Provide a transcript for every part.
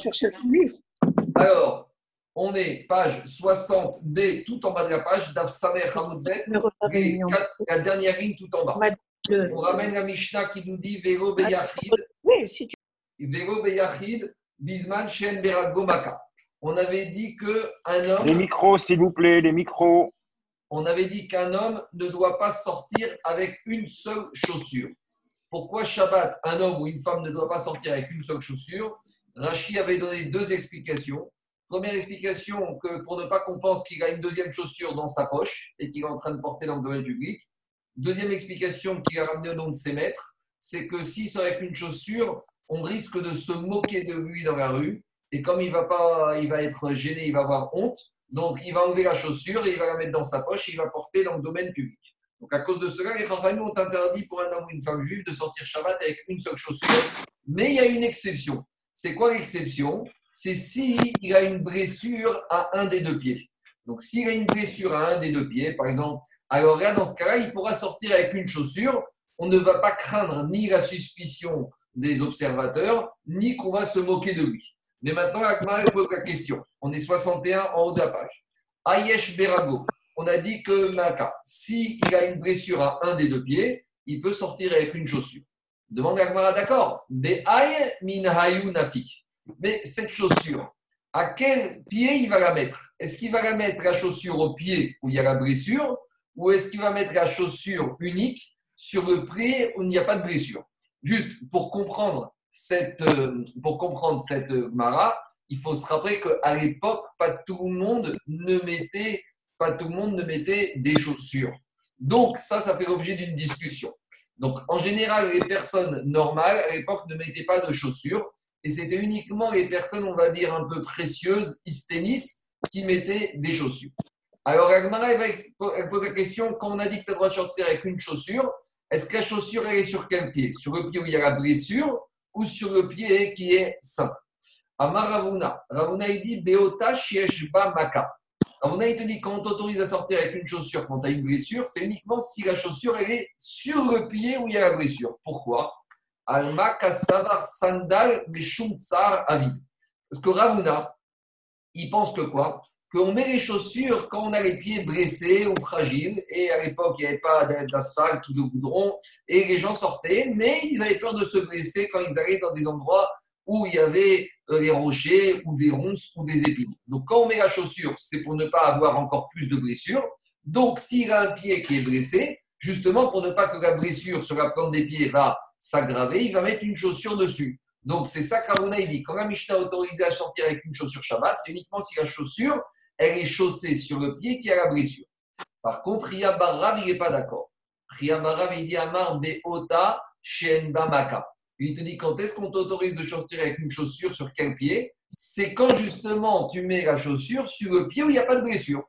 chercher le livre. Alors, on est page 60B, tout en bas de la page, Daf Samer Hamoudbet, la dernière ligne tout en bas. On ramène la Mishnah qui nous dit Vélo Beyachid, Oui, si tu Vélo Beyachid, Bisman Shen Berago Maka. On avait dit qu'un homme. Les micros, s'il vous plaît, les micros. on avait dit qu'un homme ne doit pas sortir avec une seule chaussure. Pourquoi Shabbat, un homme ou une femme ne doit pas sortir avec une seule chaussure? Rachi avait donné deux explications. Première explication, que pour ne pas qu'on pense qu'il a une deuxième chaussure dans sa poche et qu'il est en train de porter dans le domaine public. Deuxième explication qu'il a ramené au nom de ses maîtres, c'est que s'il sort avec une chaussure, on risque de se moquer de lui dans la rue. Et comme il va, pas, il va être gêné, il va avoir honte, donc il va enlever la chaussure et il va la mettre dans sa poche et il va porter dans le domaine public. Donc à cause de cela, les Chachamim ont interdit pour un homme ou une femme juive de sortir Shabbat avec une seule chaussure. Mais il y a une exception. C'est quoi l'exception? C'est s'il a une blessure à un des deux pieds. Donc s'il a une blessure à un des deux pieds, par exemple, alors là, dans ce cas-là, il pourra sortir avec une chaussure. On ne va pas craindre ni la suspicion des observateurs, ni qu'on va se moquer de lui. Mais maintenant, Akmar pose la question. On est 61 en haut de la page. Ayesh Berago. On a dit que Maka, s'il a une blessure à un des deux pieds, il peut sortir avec une chaussure. Demande à d'accord. Mais cette chaussure, à quel pied il va la mettre? Est-ce qu'il va la mettre la chaussure au pied où il y a la blessure ou est-ce qu'il va mettre la chaussure unique sur le pied où il n'y a pas de blessure? Juste pour comprendre cette, euh, pour comprendre cette euh, mara, il faut se rappeler qu'à l'époque, pas tout le monde ne mettait, pas tout le monde ne mettait des chaussures. Donc ça, ça fait l'objet d'une discussion. Donc en général, les personnes normales à l'époque ne mettaient pas de chaussures et c'était uniquement les personnes, on va dire, un peu précieuses, isténis, qui mettaient des chaussures. Alors Agmara, elle pose la question, quand on a dit que tu as le droit de sortir avec une chaussure, est-ce que la chaussure, elle est sur quel pied? Sur le pied où il y a la blessure ou sur le pied qui est sain? Amar Ravuna. Ravuna, il dit Beota Shieshba Maka. Ravuna, il te dit quand on t'autorise à sortir avec une chaussure quand tu as une blessure, c'est uniquement si la chaussure elle est sur le pied où il y a la blessure. Pourquoi? Alma Kassavar Sandal Meshum Tsar Avid. Parce que Ravuna, il pense que quoi? Qu'on met les chaussures quand on a les pieds blessés ou fragiles. Et à l'époque, il n'y avait pas d'asphalte ou de goudron. Et les gens sortaient, mais ils avaient peur de se blesser quand ils allaient dans des endroits où il y avait euh, des rochers ou des ronces ou des épines. Donc quand on met la chaussure, c'est pour ne pas avoir encore plus de blessures. Donc s'il a un pied qui est blessé, justement pour ne pas que la blessure sur la plante des pieds va s'aggraver, il va mettre une chaussure dessus. Donc c'est ça qu'Ravuna il dit. Quand la Mishnah a autorisé à sortir avec une chaussure Shabbat, c'est uniquement si la chaussure, elle est chaussée sur le pied qui a la blessure. Par contre, Ria Barab, il n'est pas d'accord. Ria Barab, il dit Amar Beota Shenba Maka. Il te dit quand est-ce qu'on t'autorise de sortir avec une chaussure sur quel pied? C'est quand justement tu mets la chaussure sur le pied où il n'y a pas de blessure.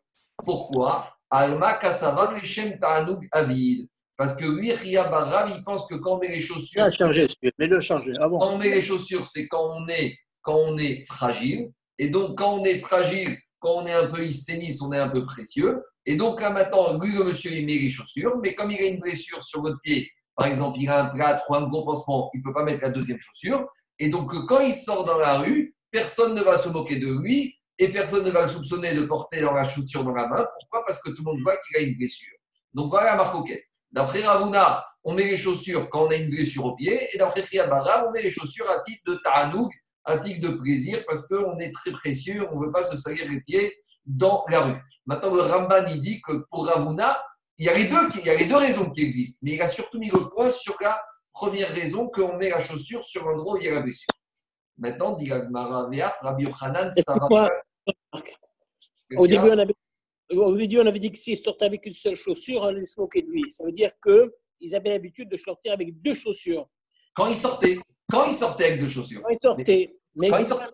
Pourquoi? Alma Kasava Leshem Ta'anoug Avid. Parce que lui, Ria il pense que quand on met les chaussures Ah, changer, mais le changer. Ah bon quand on met les chaussures, c'est quand on est, quand on est fragile. Et donc, quand on est fragile, quand on est un peu hysténis, on est un peu précieux. Et donc, là, maintenant, lui, le monsieur, il met les chaussures. Mais comme il a une blessure sur votre pied, par exemple, il a un plâtre ou un gros pansement, il ne peut pas mettre la deuxième chaussure. Et donc, quand il sort dans la rue, personne ne va se moquer de lui et personne ne va le soupçonner de porter dans la chaussure dans la main. Pourquoi? Parce que tout le monde voit qu'il a une blessure. Donc, voilà la marcoquette. D'après Ravuna, on met les chaussures quand on a une blessure au pied. Et d'après Friabara, on met les chaussures à titre de ta'anoug, à titre de plaisir, parce qu'on est très précieux, on ne veut pas se salir les pieds dans la rue. Maintenant, le Ramban, il dit que pour Ravuna, il y, a les deux, il y a les deux raisons qui existent, mais il a surtout mis le point sur la première raison qu'on met la chaussure sur l'endroit où il y a la blessure. Maintenant, dit Gagmara Veaf, Rabbi Yochanan, ça va Au début, on avait, au début, on avait dit que s'ils sortaient avec une seule chaussure, on allait se moquer de lui. Ça veut dire qu'ils avaient l'habitude de sortir avec deux chaussures. Quand il sortait, quand il sortait avec deux chaussures. Quand ils sortaient, mais Quand ils sortent-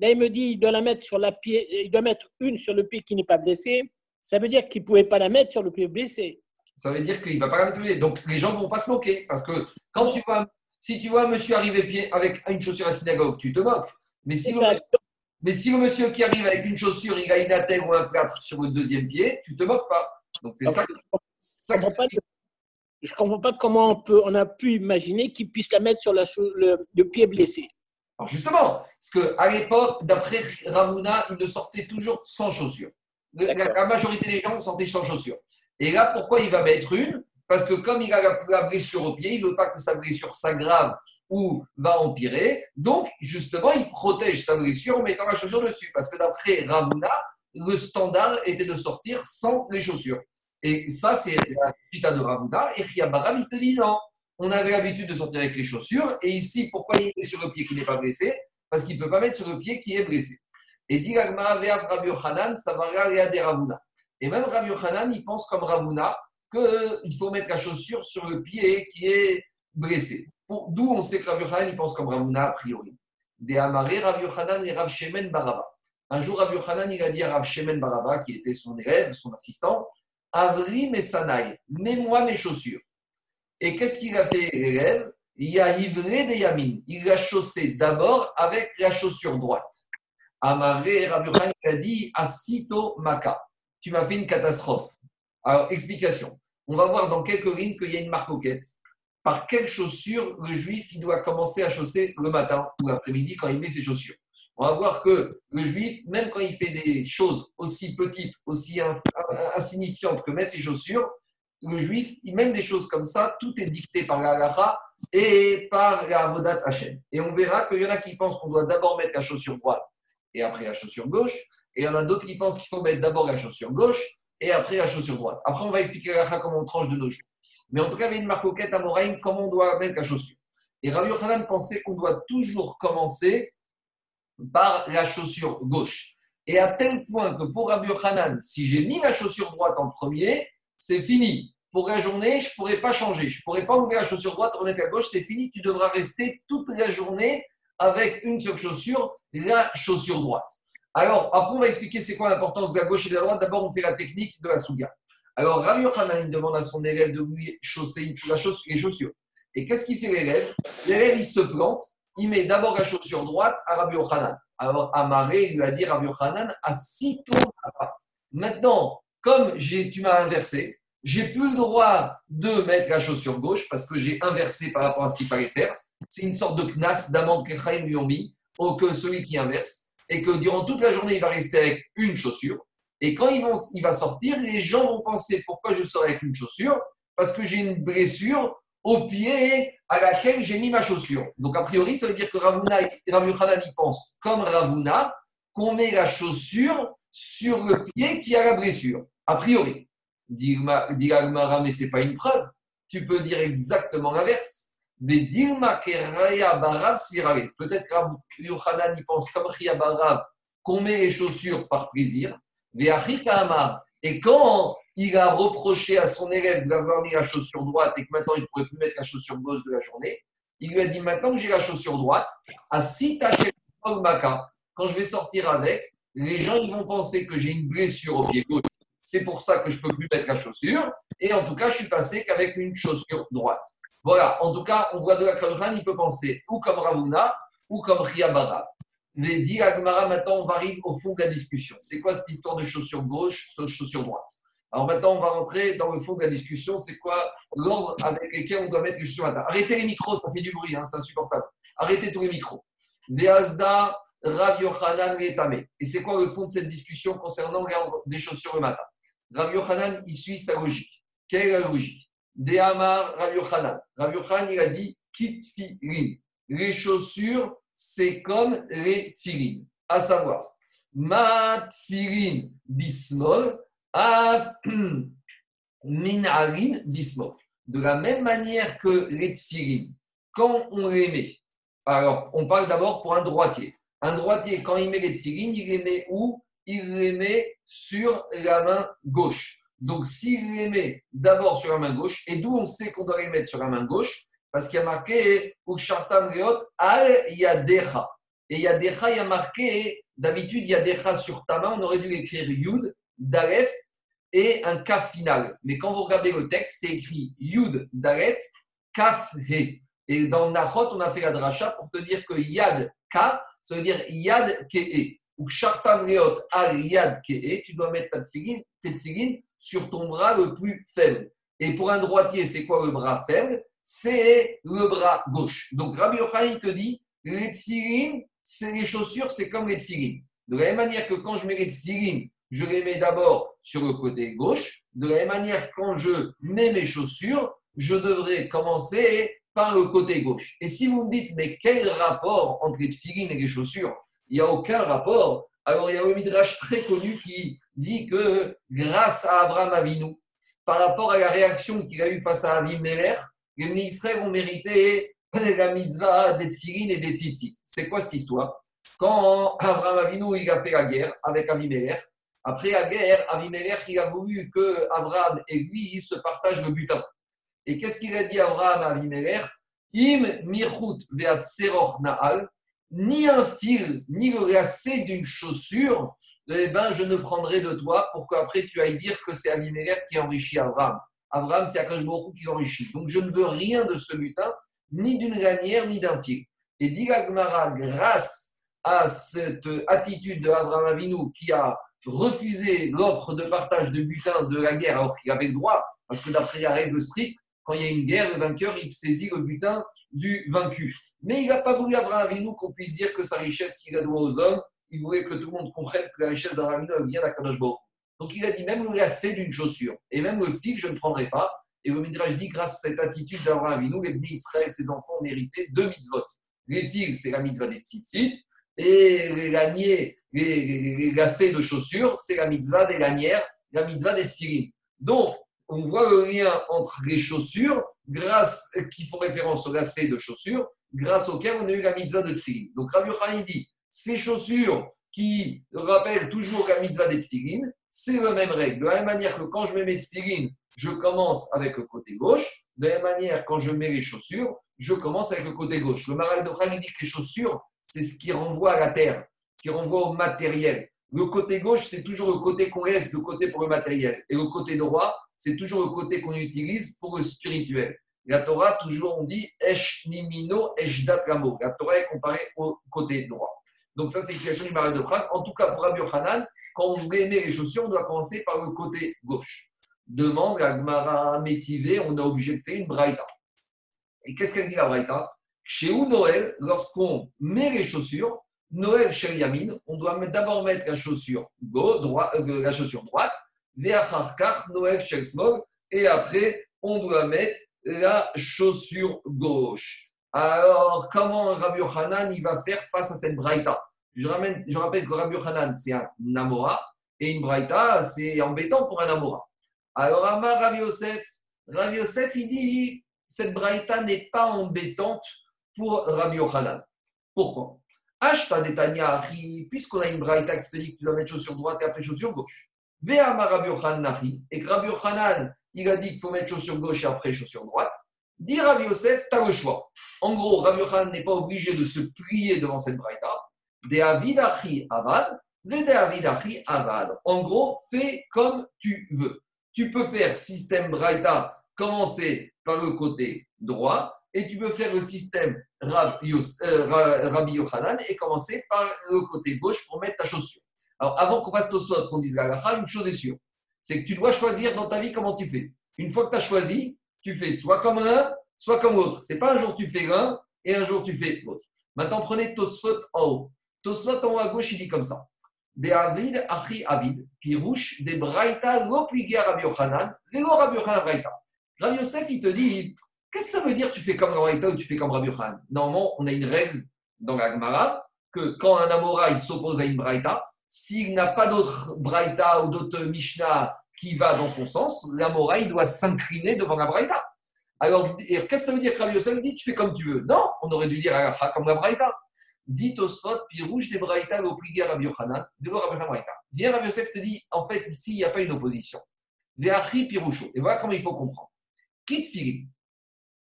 là, il me dit il doit la mettre sur la pied, il doit mettre une sur le pied qui n'est pas blessé. Ça veut dire qu'il ne pouvait pas la mettre sur le pied blessé. Ça veut dire qu'il ne va pas la mettre. Donc les gens ne vont pas se moquer. Parce que quand tu vois, si tu vois un monsieur arriver pied avec une chaussure à synagogue, tu te moques. Mais si, le, monsieur- mais si le monsieur qui arrive avec une chaussure, il a une attelle ou un plâtre sur le deuxième pied, tu te moques pas. Donc c'est ça, ça Je comprends pas, je comprends pas comment on, peut, on a pu imaginer qu'il puisse la mettre sur la le, le pied blessé. Alors justement, parce qu'à l'époque, d'après Ravuna, il ne sortait toujours sans chaussures. La, majorité des gens sortaient sans chaussures. Et là, pourquoi il va mettre une? Parce que comme il a la, la blessure au pied, il ne veut pas que sa blessure s'aggrave ou va empirer. Donc, justement, il protège sa blessure en mettant la chaussure dessus. Parce que d'après Ravuna, le standard était de sortir sans les chaussures. Et ça, c'est la chita de Ravuna. Et Chiabaram, il te dit non. On avait l'habitude de sortir avec les chaussures. Et ici, pourquoi il met sur le pied qui n'est pas blessé? Parce qu'il ne peut pas mettre sur le pied qui est blessé. Et dit Rabbi Yochanan, ça va des Ravuna. Et même Rabbi Yochanan, il pense comme Ravuna qu'il faut mettre la chaussure sur le pied qui est blessé. D'où on sait que Rabbi Yochanan, il pense comme Ravuna a priori. Des Amaré, Rabbi Yochanan et Rav Shemen Baraba. Un jour, Rabbi Yochanan, il a dit à Rav Shemen Baraba, qui était son élève, son assistant, Avri mes sanaï, mets-moi mes chaussures. Et qu'est-ce qu'il a fait, l'élève? Il a livré des yamines. Il l'a chaussé d'abord avec la chaussure droite. Amaré, Rabbi a dit, Asito Maka. Tu m'as fait une catastrophe. Alors, explication. On va voir dans quelques lignes qu'il y a une marcoquette. Par quelle chaussure le juif il doit commencer à chausser le matin ou l'après-midi quand il met ses chaussures? On va voir que le juif, même quand il fait des choses aussi petites, aussi in- insignifiantes que mettre ses chaussures, le juif, même des choses comme ça, tout est dicté par la halacha et par la avodat Hashem. Et on verra qu'il y en a qui pensent qu'on doit d'abord mettre la chaussure droite après la chaussure gauche. Et il y en a d'autres qui pensent qu'il faut mettre d'abord la chaussure gauche et après la chaussure droite. Après, on va expliquer la comment on tranche de nos jours. Mais en tout cas, il y avait une marcoquette à Moraïm, comment on doit mettre la chaussure. Et Rabbi Yochanan pensait qu'on doit toujours commencer par la chaussure gauche. Et à tel point que pour Rabbi Yochanan, si j'ai mis la chaussure droite en premier, c'est fini. Pour la journée, je ne pourrais pas changer. Je ne pourrais pas ouvrir la chaussure droite, remettre la gauche, c'est fini. Tu devras rester toute la journée avec une seule chaussure, la chaussure droite. Alors, après, on va expliquer c'est quoi l'importance de la gauche et de la droite. D'abord, on fait la technique de la souga. Alors, Rabbi Yochanan demande à son élève de lui chausser la chaussure, les chaussures. Et qu'est-ce qu'il fait l'élève? L'élève, il se plante. Il met d'abord la chaussure droite à Rabbi Yochanan. Alors, Amaré lui a dit Rabbi Yochanan, à six tours. Maintenant, comme tu m'as inversé, j'ai plus le droit de mettre la chaussure gauche parce que j'ai inversé par rapport à ce qu'il fallait faire. C'est une sorte de knas d'amende que Chaim lui ont mis, que celui qui inverse, et que durant toute la journée, il va rester avec une chaussure. Et quand il va sortir, les gens vont penser pourquoi je sors avec une chaussure? Parce que j'ai une blessure au pied à laquelle j'ai mis ma chaussure. Donc, a priori, ça veut dire que Ravuna, Rav il pense, comme Ravuna, qu'on met la chaussure sur le pied qui a la blessure. A priori. Dit Agmara, mais ce n'est pas une preuve. Tu peux dire exactement l'inverse. Mais Dilma Keraya Barav Svirale. Peut-être que Rav Yochanan, il pense comme Ria Barav, qu'on met les chaussures par plaisir. Mais Amar. Et quand il a reproché à son élève d'avoir mis la chaussure droite et que maintenant il ne pourrait plus mettre la chaussure gauche de la journée, il lui a dit maintenant que j'ai la chaussure droite, à Maka, quand je vais sortir avec, les gens vont penser que j'ai une blessure au pied gauche. C'est pour ça que je ne peux plus mettre la chaussure. Et en tout cas, je suis passé qu'avec une chaussure droite. Voilà, en tout cas, on voit de la Kravran, il peut penser ou comme Ravuna ou comme Riabara. Les dit Agmara, maintenant on arrive au fond de la discussion. C'est quoi cette histoire de chaussure gauche, chaussure droite Alors maintenant, on va rentrer dans le fond de la discussion. C'est quoi l'ordre avec lequel on doit mettre les chaussures à Arrêtez les micros, ça fait du bruit, hein, c'est insupportable. Arrêtez tous les micros. Veazda, Rav Yochanan. Et c'est quoi le fond de cette discussion concernant l'ordre des chaussures le matin? Rav Yochanan, il suit sa logique. Quelle est la logique? Rav Yochanan. Rav il a dit Kit filin. Les chaussures, c'est comme les tfilin. À savoir, mat tfilin bismol, af minarin bismol. De la même manière que les tfilin, quand on les met, alors on parle d'abord pour un droitier. Un droitier, quand il met les tfilin, il les met où? Il les met sur la main gauche. Donc, s'il les met d'abord sur la main gauche, et d'où on sait qu'on doit les mettre sur la main gauche Parce qu'il y a marqué Ukshartam Leot al Yadecha. Et Yadecha, il y a marqué, d'habitude, Yadecha sur ta main, on aurait dû écrire Yud, Dalef et un Kaf final. Mais quand vous regardez le texte, c'est écrit Yud, Dalet, Kaf, He. Et dans Nachot, on a fait la dracha pour te dire que Yad, Ka, ça veut dire Yad, Ke'e. Ou Shartam Leot al Yad, Ke'e, tu dois mettre ta tfilin, tes sur ton bras le plus faible. Et pour un droitier, c'est quoi le bras faible? C'est le bras gauche. Donc Rabbi Yochanan, te dit, les tefilines, c'est les chaussures, c'est comme les tefilines. De la même manière que quand je mets les tefilines, je les mets d'abord sur le côté gauche. De la même manière, quand je mets mes chaussures, je devrais commencer par le côté gauche. Et si vous me dites, mais quel rapport entre les tefilines et les chaussures? Il n'y a aucun rapport. Alors, il y a un midrash très connu qui dit que grâce à Abraham Avinu, par rapport à la réaction qu'il a eue face à Avimelech, les ministres ont mérité la mitzvah des tefilines et des tzitzit. C'est quoi cette histoire? Quand Abraham Avinu il a fait la guerre avec Avimelech, après la guerre, Avimelech il a voulu que Abraham et lui se partagent le butin. Et qu'est-ce qu'il a dit Abraham à Avimelech Im veat seroch naal, ni un fil, ni le lacet d'une chaussure, eh ben, je ne prendrai de toi pour qu'après tu ailles dire que c'est Avimelech qui enrichit Abraham. Abraham, c'est Akash qui enrichit. Donc je ne veux rien de ce butin, ni d'une lanière, ni d'un fil. Et dit grâce à cette attitude d'Abraham Avinu qui a refusé l'offre de partage de butin de la guerre alors qu'il avait le droit, parce que d'après la règle stricte, quand il y a une guerre, le vainqueur, il saisit le butin du vaincu. Mais il n'a pas voulu Abraham Avinu qu'on puisse dire que sa richesse, s'il la doit aux hommes, il voulait que tout le monde comprenne que la richesse Avinu vient d'Akadosh Donc il a dit même le lacet d'une chaussure et même le fil, je ne prendrai pas. Et le Midrash dit, grâce à cette attitude d'Abraham Avinu, les Israël, ses enfants ont mérité deux mitzvot. Les fils, c'est la mitzvah des tzitzit, et les laniers, les, lacets de chaussures, c'est la mitzvah des lanières, la mitzvah des tfilines. Donc, on voit le lien entre les chaussures, grâce, qui font référence au lacets de chaussures, grâce auquel on a eu la mitzvah de tfilines. Donc, Rabbi Yochanan dit, ces chaussures qui rappellent toujours la mitzvah des tfilines, c'est la même règle. De la même manière que quand je mets mes tfilines, je commence avec le côté gauche. De la même manière, quand je mets les chaussures, je commence avec le côté gauche. Le Maral de dit que les chaussures, c'est ce qui renvoie à la terre, qui renvoie au matériel. Le côté gauche, c'est toujours le côté qu'on laisse, le côté pour le matériel. Et le côté droit, c'est toujours le côté qu'on utilise pour le spirituel. La Torah, toujours, on dit Esh nimino, Esh dat La Torah est comparée au côté droit. Donc, ça, c'est l'explication du Maral de Khan. En tout cas, pour Rabbi quand on veut aimer les chaussures, on doit commencer par le côté gauche demande à Gmara Métivé, on a objecté une braïta. Et qu'est-ce qu'elle dit la braïta? Chez où Noël, lorsqu'on met les chaussures, Noël chez Yamin, on doit d'abord mettre la chaussure, droit, euh, la chaussure droite, Noël et après, on doit mettre la chaussure gauche. Alors, comment Rabbi Yochanan il va faire face à cette braïta? Je, je rappelle que Rabbi Yochanan, c'est un Namora, et une braïta, c'est embêtant pour un Namora. Alors, Amar Rav Yosef, Rav Yosef, il dit cette braïta n'est pas embêtante pour Rabbi Yochanan. Pourquoi? Ashta Netanya puisqu'on a une braïta qui te dit que tu dois mettre chaussure droite et après chaussure gauche. Ve'amar Rabbi Yochanan et que Rabbi Yochanan, il a dit qu'il faut mettre chaussure gauche et après chaussure droite. Dit Rabbi Yosef, tu as le choix. En gros, Rabbi Yochanan n'est pas obligé de se plier devant cette braïta. De Avidachi Avad, de Avidachi Avad. En gros, fais comme tu veux tu peux faire système Braïta, commencer par le côté droit, et tu peux faire le système euh, Rabbi Yochanan et commencer par le côté gauche pour mettre ta chaussure. Alors, avant qu'on fasse Tosot, qu'on dise la une chose est sûre, c'est que tu dois choisir dans ta vie comment tu fais. Une fois que tu as choisi, tu fais soit comme l'un, soit comme l'autre. C'est pas un jour tu fais l'un et un jour tu fais l'autre. Maintenant, prenez Tosfot en haut. Tosfot en haut à gauche, il dit comme ça de Avid, Achi Avid, Pirouche, des Braïta, l'obligé à Rabbi Yochanan, Léo Rabbi Yochanan Braïta. Rabbi Yosef, il te dit, qu'est-ce que ça veut dire tu fais comme Braïta ou tu fais comme Rabbi Yochanan? Normalement, on a une règle dans la Gemara que quand un Amora il s'oppose à une Braïta, s'il n'a pas d'autre Braïta ou d'autre Mishnah qui va dans son sens, l'Amora il doit s'incliner devant la Braïta. Alors, qu'est-ce que ça veut dire que Rabbi Yosef dit tu fais comme tu veux Non, on aurait dû dire comme la Braïta dit Tosfot, puis rouge des Braïta, obligé à Rabbi Yochanan, de Rabbi Braïta. Viens, Rabbi Yosef te dit, en fait, ici, il n'y a pas une opposition. Ve'achri piroucho. Et voilà comment il faut comprendre. Kit filim.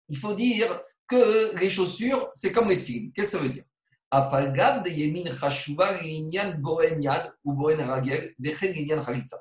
Il faut dire que les chaussures, c'est comme les filim. Qu'est-ce que ça veut dire? Afalgav de yemin chashuva boen yad ou boen ragel, dechel l'inyan chalitza.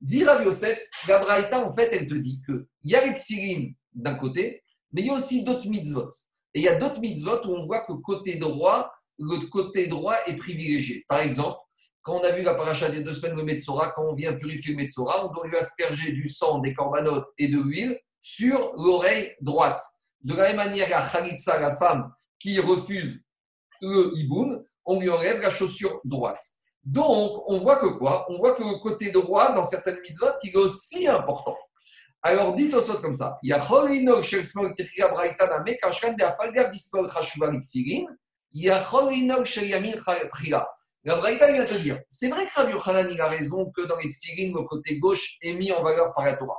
Dit Rabbi Yosef, la Braïta, en fait, elle te dit qu'il y a les filim d'un côté, mais il y a aussi d'autres mitzvot. Et il y a d'autres mitzvot où on voit que côté droit, le côté droit est privilégié. Par exemple, quand on a vu la paracha des deux semaines de Metzora, quand on vient purifier le Metzora, on doit lui asperger du sang, des corbanotes et de l'huile sur l'oreille droite. De la même manière, il y a Khalitsa, la femme, qui refuse le hiboum, on lui enlève la chaussure droite. Donc, on voit que quoi? On voit que le côté droit, dans certaines mitzvot, il est aussi important. Alors, dites au comme ça. Il la Braïta vient te dire, c'est vrai que Rabbi Yochanan il a raison que dans les tfilin, le côté gauche est mis en valeur par la Torah.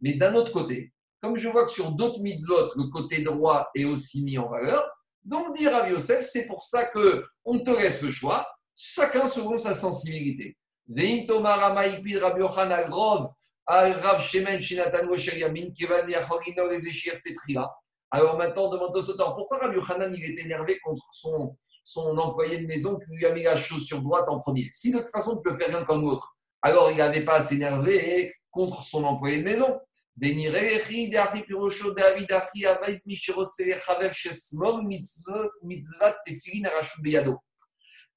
Mais d'un autre côté, comme je vois que sur d'autres mitzvot, le côté droit est aussi mis en valeur, donc dit Rabbi Yosef, c'est pour ça que on te laisse le choix, chacun selon sa sensibilité. Alors maintenant, demande au temps, pourquoi Rabbi Yochanan il est énervé contre son son employé de maison qui lui a mis la chaussure droite en premier? Si de toute façon, tu peux faire rien comme l'autre, alors il n'avait pas à s'énerver contre son employé de maison.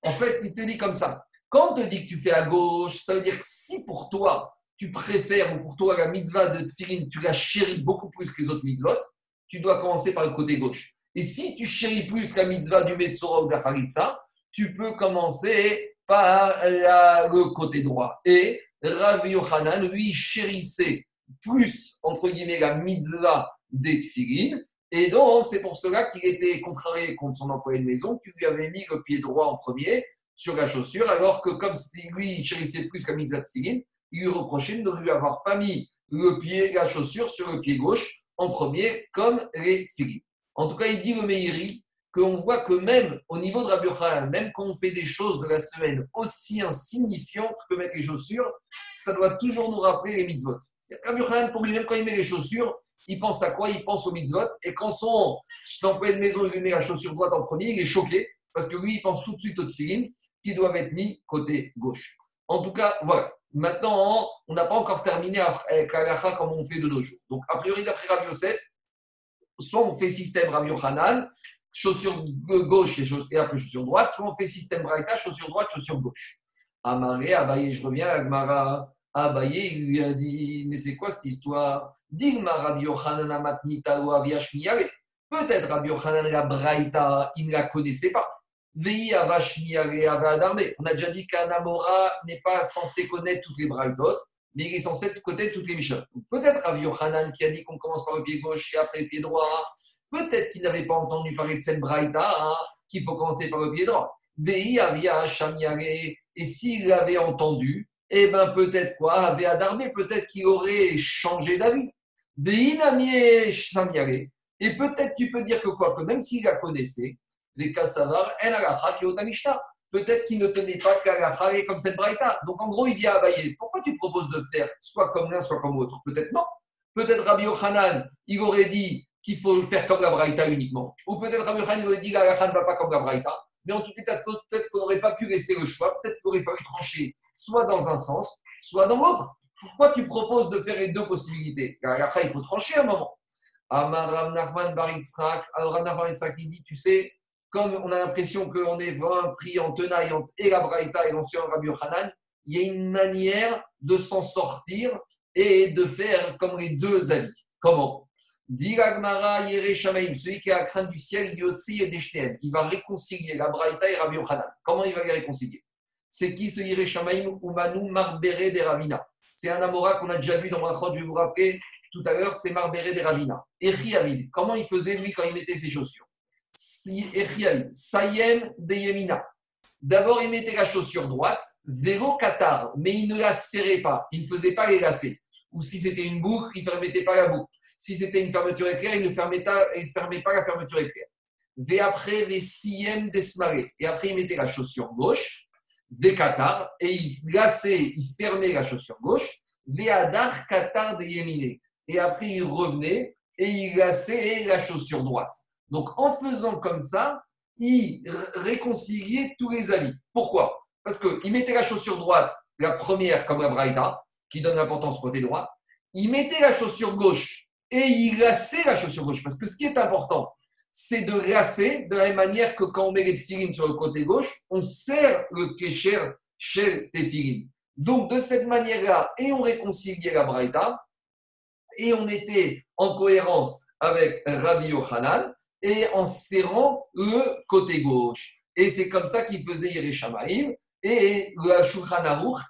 En fait, il te dit comme ça. Quand on te dit que tu fais à gauche, ça veut dire que si pour toi, tu préfères, ou pour toi, la mitzvah de tefillin, tu la chéris beaucoup plus que les autres mitzvot, tu dois commencer par le côté gauche. Et si tu chéris plus la mitzvah du Metzora ou d'Acharitza, tu peux commencer par le côté droit. Et Rav Yochanan, lui, chérissait plus, entre guillemets, la mitzvah des tfilin. Et donc, c'est pour cela qu'il était contrarié contre son employé de maison, qui lui avait mis le pied droit en premier sur la chaussure, alors que comme lui, il chérissait plus la mitzvah il lui reprochait de ne lui avoir pas mis le pied, la chaussure sur le pied gauche en premier, comme les tfilin. En tout cas, il dit le Meiri qu'on voit que même au niveau de Rabbi Yochanan, même quand on fait des choses de la semaine aussi insignifiantes que mettre les chaussures, ça doit toujours nous rappeler les mitzvot. Rabbi Yochanan, pour lui, même quand il met les chaussures, il pense à quoi? Il pense aux mitzvot. Et quand son employé de maison lui met la chaussure droite en premier, il est choqué parce que lui, il pense tout de suite aux tefillin qui doivent être mis côté gauche. En tout cas, voilà. Maintenant, on n'a pas encore terminé avec la comme on fait de nos jours. Donc, a priori, d'après Rabbi Yosef, soit on fait système Rav Yochanan, chaussure gauche et, après chaussure droite, soit on fait système Braïta, chaussure droite, chaussure gauche. Amaré, Abaye, je reviens à Gmara. Abaye, il lui a dit Mais c'est quoi cette histoire? Digma Rav Yochanan ou Peut-être Rav Yochanan la Braïta, il ne la connaissait pas. On a déjà dit qu'un Amora n'est pas censé connaître toutes les Braïtotes mais il est censé connaître toutes les Mishnah. Peut-être Rav Yochanan qui a dit qu'on commence par le pied gauche et après le pied droit. Peut-être qu'il n'avait pas entendu parler de cette braïta, hein, qu'il faut commencer par le pied droit. Vei avia Et s'il l'avait entendu, eh bien peut-être quoi? Avait adarmé, peut-être qu'il aurait changé d'avis. Et peut-être tu peux dire que quoi Que même s'il la connaissait, les Kassavar, elle peut-être qu'il ne tenait pas qu'à la comme cette braïta. Donc en gros, il dit à Abaye, pourquoi tu proposes de faire soit comme l'un, soit comme l'autre? Peut-être non. Peut-être Rabbi Yochanan, il aurait dit qu'il faut le faire comme la braïta uniquement. Ou peut-être Rabbi Yochanan aurait dit que ne va pas comme la braïta. Mais en tout cas, peut-être qu'on n'aurait pas pu laisser le choix. Peut-être qu'il aurait fallu trancher soit dans un sens, soit dans l'autre. Pourquoi tu proposes de faire les deux possibilités? La il faut trancher un moment. Amar Ram Nachman. Alors Baritzrak, il dit, tu sais, comme on a l'impression qu'on est vraiment pris en tenaille entre et et l'ancien Rabbi Yochanan, il y a une manière de s'en sortir et de faire comme les deux avis. Comment? Celui qui a la crainte du ciel, il va réconcilier la Braïta et Rabbi Yochanan. Comment il va les réconcilier? C'est qui ce Yereshamaim Umanu Marbere de C'est un Amora qu'on a déjà vu dans Rachot, je vais vous rappeler tout à l'heure, c'est Marbere de Ravina. Et comment il faisait lui quand il mettait ses chaussures? Sayem de Yemina. D'abord, il mettait la chaussure droite, vélo Qatar, mais il ne la serrait pas, il ne faisait pas les lacets. Ou si c'était une boucle, il ne fermait pas la boucle. Si c'était une fermeture éclair, il ne fermait, pas la fermeture éclair. Ve après, les siem desmaré. Et après, il mettait la chaussure gauche, ve Qatar, et il glaçait, il fermait la chaussure gauche, ve adar Qatar de Yemine. Et après, il revenait et il glaçait la chaussure droite. Donc, en faisant comme ça, il réconciliait tous les avis. Pourquoi? Parce qu'il mettait la chaussure droite, la première comme la braïda, qui donne l'importance côté droit. Il mettait la chaussure gauche et il lassait la chaussure gauche. Parce que ce qui est important, c'est de lasser de la même manière que quand on met les filines sur le côté gauche, on serre le kécher chez les filines. Donc, de cette manière-là, et on réconciliait la braïda, et on était en cohérence avec Rabbi Yochanan, et en serrant le côté gauche. Et c'est comme ça qu'il faisait Yereshamaim. Et le Shulchan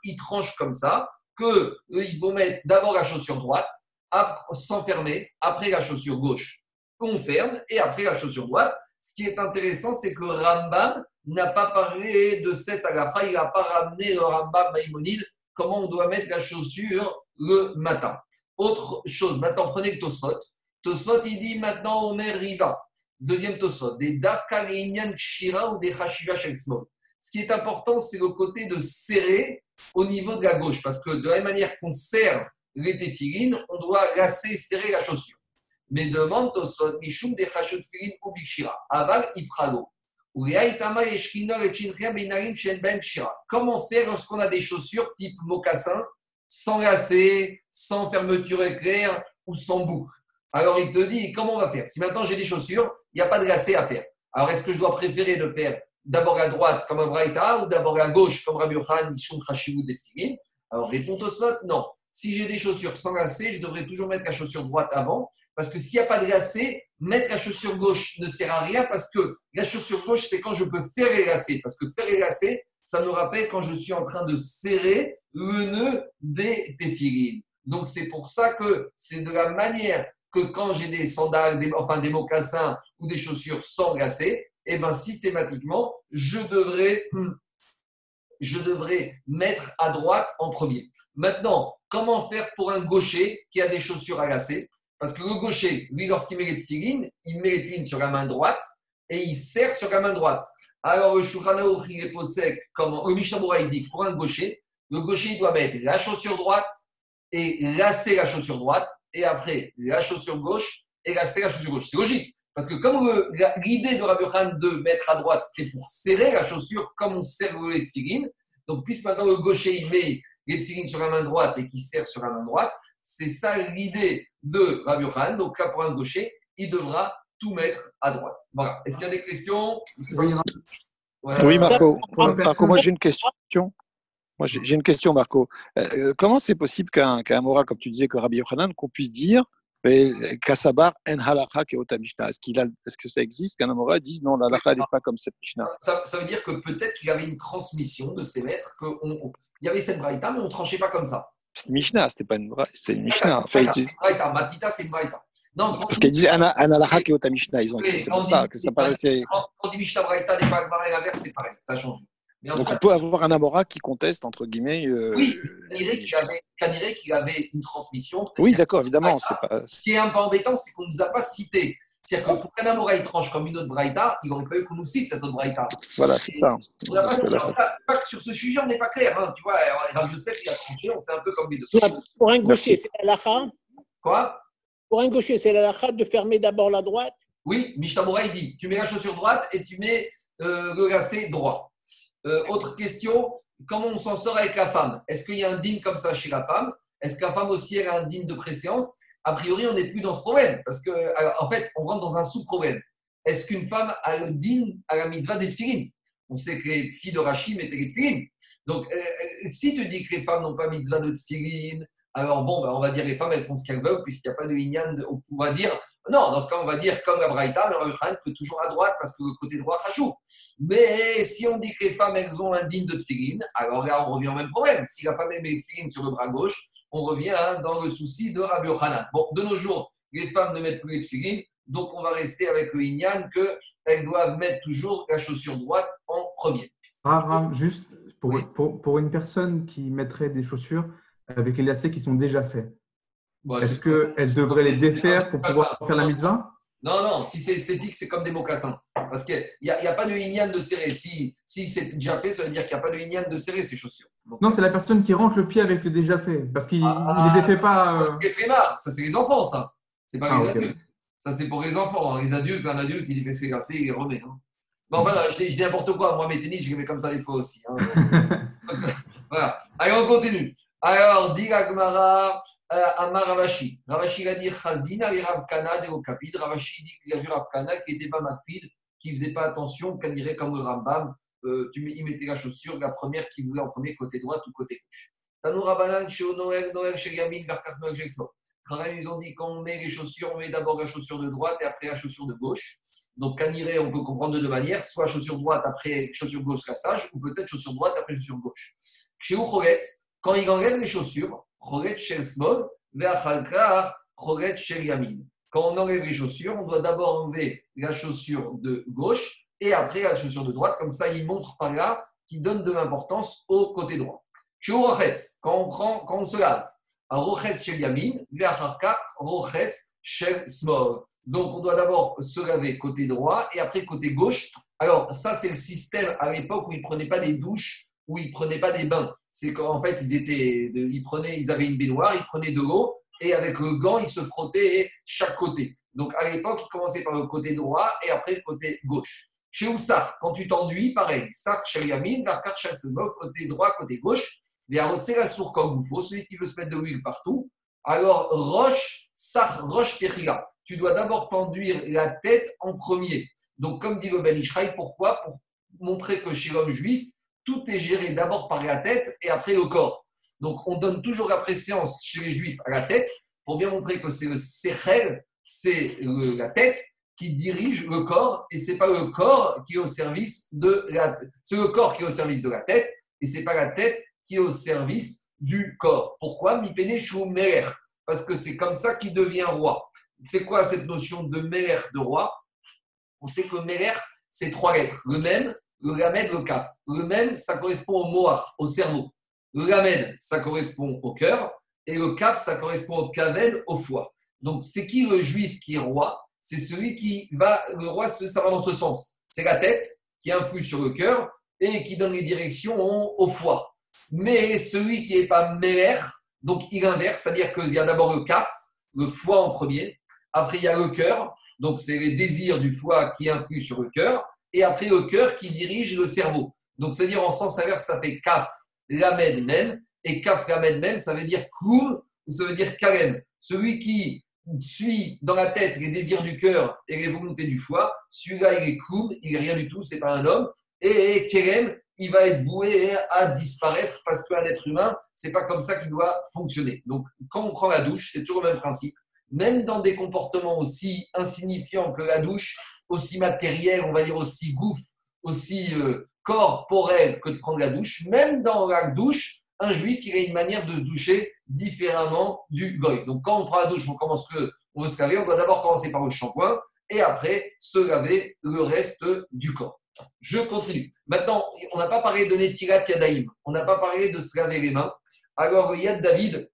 il tranche comme ça qu'il faut mettre d'abord la chaussure droite, s'enfermer, après la chaussure gauche, on ferme, et après la chaussure droite. Ce qui est intéressant, c'est que Rambam n'a pas parlé de cette agafa, il n'a pas ramené le Rambam Maïmonide, comment on doit mettre la chaussure le matin. Autre chose, maintenant prenez le Tosfot. Tosfot, il dit maintenant Omer Riva. Deuxième Tosfot, des Dafka Kshira ou des Hashiva Shelsmol. Ce qui est important, c'est le côté de serrer au niveau de la gauche, parce que de la même manière qu'on serre les téphilines, on doit lasser, serrer la chaussure. Mais demande Tosfot, Mishum des Hashot ou Bikshira. Aval Ifralo. Comment faire lorsqu'on a des chaussures type mocassin, sans lacets, sans fermeture éclair ou sans boucle? Alors il te dit comment on va faire? Si maintenant j'ai des chaussures, il n'y a pas de lacets à faire. Alors est-ce que je dois préférer de faire d'abord à droite comme un braïta ou d'abord à gauche comme Rabbi Yochanan, Mishum Detfilin Alors réponds au slot, non. Si j'ai des chaussures sans lacets, je devrais toujours mettre la chaussure droite avant parce que s'il n'y a pas de lacets, mettre la chaussure gauche ne sert à rien parce que la chaussure gauche, c'est quand je peux faire les. Parce que faire les ça me rappelle quand je suis en train de serrer le nœud des téphilines. Donc c'est pour ça que c'est de la manière que quand j'ai des sandales, enfin des mocassins ou des chaussures sans lacets, et eh ben systématiquement, je devrais, je devrais mettre à droite en premier. Maintenant, comment faire pour un gaucher qui a des chaussures à lacets parce que le gaucher, lui, lorsqu'il met les tefilines, il met les tefilines sur la main droite et il serre sur la main droite. Alors, le Shulchan il est posé comme le Mishnah il dit pour un gaucher, le gaucher, il doit mettre la chaussure droite et lasser la chaussure droite, et après la chaussure gauche et lasser la chaussure gauche. C'est logique. Parce que comme l'idée de Rabbi Khan de mettre à droite, c'était pour serrer la chaussure comme on serre les tefilines. Donc, puisque maintenant le gaucher, il met les tefilines sur la main droite et qu'il serre sur la main droite, c'est ça l'idée de Rabbi Khan. Donc là, pour un gaucher, il devra tout mettre à droite. Voilà. Est-ce qu'il y a des questions? Oui, Marco. Marco, moi j'ai une question. Moi, j'ai une question, Marco. Euh, euh, comment c'est possible qu'un qu Mora, comme tu disais, que Rabbi Yochanan, qu'on puisse dire Kassabar en halakha Mishnah Est-ce qu'il est que ça existe qu'un Amora dise non, la halakha n'est pas comme cette Mishnah? Ça, ça, veut dire que peut-être qu'il y avait une transmission de ses maîtres, qu'il y avait cette braïta, mais on ne tranchait pas comme ça. C'est une Mishnah, c'était pas une c'était une Mishnah. En fait, Matita, c'est une Braïta. Non, Parce qu'elle disait Analara et Ota Mishnah, ils ont oui, c'est pour ça que ça paraissait. Quand on dit Mishnah Braïta, n'est pas pareil, l'inverse, c'est pareil, ça change. Donc on peut avoir un Amora qui conteste, entre guillemets. Euh, oui, dirait qu'il avait, avait, une transmission. Oui, d'accord, évidemment. Pas... Ce qui est un peu embêtant, c'est qu'on ne nous a pas cité c'est-à-dire que pour qu'un Amora tranche comme une autre Braïta, il aurait fallu qu'on nous cite cette autre Braïta. Voilà, c'est ça. Pas, sur ce sujet, on n'est pas clair. Hein. Tu vois, dans Youssef, il a tranché, on fait un peu comme les deux. Pour un gaucher, c'est la Quoi? Pour un gaucher, c'est la de fermer d'abord la droite Oui, Mishtamura, il dit tu mets la chaussure droite et tu mets euh, le lacet droit. Euh, autre question comment on s'en sort avec la femme? Est-ce qu'il y a un digne comme ça chez la femme? Est-ce que la femme aussi a un digne de préséance? A priori, on n'est plus dans ce problème. Parce que, en fait, on rentre dans un sous-problème. Est-ce qu'une femme a le digne à la mitzvah des On sait que les filles de Rachim étaient les Donc, euh, euh, si tu dis que les femmes n'ont pas mitzvah de alors bon, ben, on va dire les femmes, elles font ce qu'elles veulent, puisqu'il n'y a pas de inyan. On va dire, non, dans ce cas, on va dire comme la Braïta, mais Rabbi peut toujours à droite, parce que le côté droit, chachou. Mais si on dit que les femmes, elles ont un digne de tefillin, alors là, on revient au même problème. Si la femme, elle met tefillin sur le bras gauche, on revient hein, dans le souci de Rabbi Yochanan. Bon, de nos jours, les femmes ne mettent plus les figurines, donc on va rester avec le Inyan qu'elles doivent mettre toujours la chaussure droite en premier. Ah, juste pour, pour, une personne qui mettrait des chaussures avec les lacets qui sont déjà faits, est-ce qu'elle devrait les défaire pour pouvoir faire la mitzvah? Non, non, si c'est esthétique, c'est comme des mocassins. Parce qu'il n'y a, a, pas de lignan de serrer. Si, si c'est déjà fait, ça veut dire qu'il n'y a pas de lignan de serrer ces chaussures. non, c'est la personne qui rentre le pied avec le déjà fait. Parce qu'il ne ah, les défait pas. Euh... C'est flemmard. Ça, c'est les enfants, ça. C'est pas ah, les adultes. Ça, c'est pour les enfants. Les adultes, un adulte, il fait ses lacets, il les remet. Hein. Bon, voilà, je dis, n'importe quoi. Moi, mes tennis, je les mets comme ça des fois aussi. Hein. voilà. Allez, on continue. Alors, dit Agmara, euh, Amar Ravashi. Ravashi va dire Chazina et Ravkana de Okapid. Ravashi dit qu'il a vu Ravkana qui n'était pas Makpid, qui ne faisait pas attention, qu'on dirait comme le Rambam. Euh, il mettait la chaussure, la première qui voulait en premier côté droit ou côté gauche. Tanoura Banan, chez Noël, Noël, chez Yamin, Verkach Noël, chez ils ont dit quand on met les chaussures, on met d'abord la chaussure de droite et après la chaussure de gauche. Donc, caniré, on peut comprendre de deux manières soit chaussure droite après chaussure gauche sage, ou peut-être chaussure droite après chaussure gauche. Chez Choretz, quand il enlève les chaussures. Quand on enlève les chaussures, on doit d'abord enlever la chaussure de gauche et après la chaussure de droite. Comme ça, il montre par là qu'il donne de l'importance au côté droit. Quand on prend, quand on se lave. Donc, on doit d'abord se laver côté droit et après côté gauche. Alors, ça, c'est le système à l'époque où ils ne prenaient pas des douches, où ils ne prenaient pas des bains. C'est qu'en fait, ils, étaient, ils, prenaient, ils avaient une baignoire, ils prenaient de l'eau et avec le gant, ils se frottaient chaque côté. Donc, à l'époque, ils commençaient par le côté droit et après le côté gauche. Chez Oussar, quand tu t'enduis, pareil. Sar, Yamin, Varkar, côté droit, côté gauche. C'est la source comme faut, celui qui veut se mettre de l'huile partout. Alors, roche, Sar, roche, Techila tu dois d'abord t'enduire la tête en premier. Donc, comme dit le Ben Ishraï, pourquoi? Pour montrer que chez l'homme juif, tout est géré d'abord par la tête et après le corps. Donc, on donne toujours la préséance chez les juifs à la tête pour bien montrer que c'est le sechel, c'est la tête qui dirige le corps et c'est pas le corps qui est au service de la c'est le corps qui est au service de la tête et c'est pas la tête qui est au service du corps. Pourquoi? Mi parce que c'est comme ça qu'il devient roi. C'est quoi cette notion de Meler de roi? On sait que Meler, c'est trois lettres. Le même, le Lamed, le Kaf. Le même, ça correspond au Moar, au cerveau. Le Lamed, ça correspond au cœur. Et le Kaf, ça correspond au Kaved, au foie. Donc, c'est qui le juif qui est roi? C'est celui qui va, le roi, ça va dans ce sens. C'est la tête qui influe sur le cœur et qui donne les directions au foie. Mais celui qui n'est pas Meler, donc il inverse, c'est-à-dire qu'il y a d'abord le Kaf, le foie en premier, après, il y a le cœur. Donc, c'est les désirs du foie qui influent sur le cœur. Et après, le cœur qui dirige le cerveau. Donc, c'est-à-dire en sens inverse, ça fait kaf, lamed même. Et kaf, lamed même, ça veut dire koum ou ça veut dire kalem. Celui qui suit dans la tête les désirs du cœur et les volontés du foie, celui-là, il est koum, il n'est rien du tout, c'est pas un homme. Et kerem, il va être voué à disparaître parce qu'un être humain, c'est pas comme ça qu'il doit fonctionner. Donc, quand on prend la douche, c'est toujours le même principe même dans des comportements aussi insignifiants que la douche, aussi matériels, on va dire aussi gouffre, aussi euh, corporel que de prendre la douche, même dans la douche, un juif, il a une manière de se doucher différemment du goy. Donc quand on prend la douche, on commence que on se laver, on doit d'abord commencer par le shampoing et après se laver le reste du corps. Je continue. Maintenant, on n'a pas parlé de Netirat Yadaïm, on n'a pas parlé de se laver les mains. Alors, Yad David,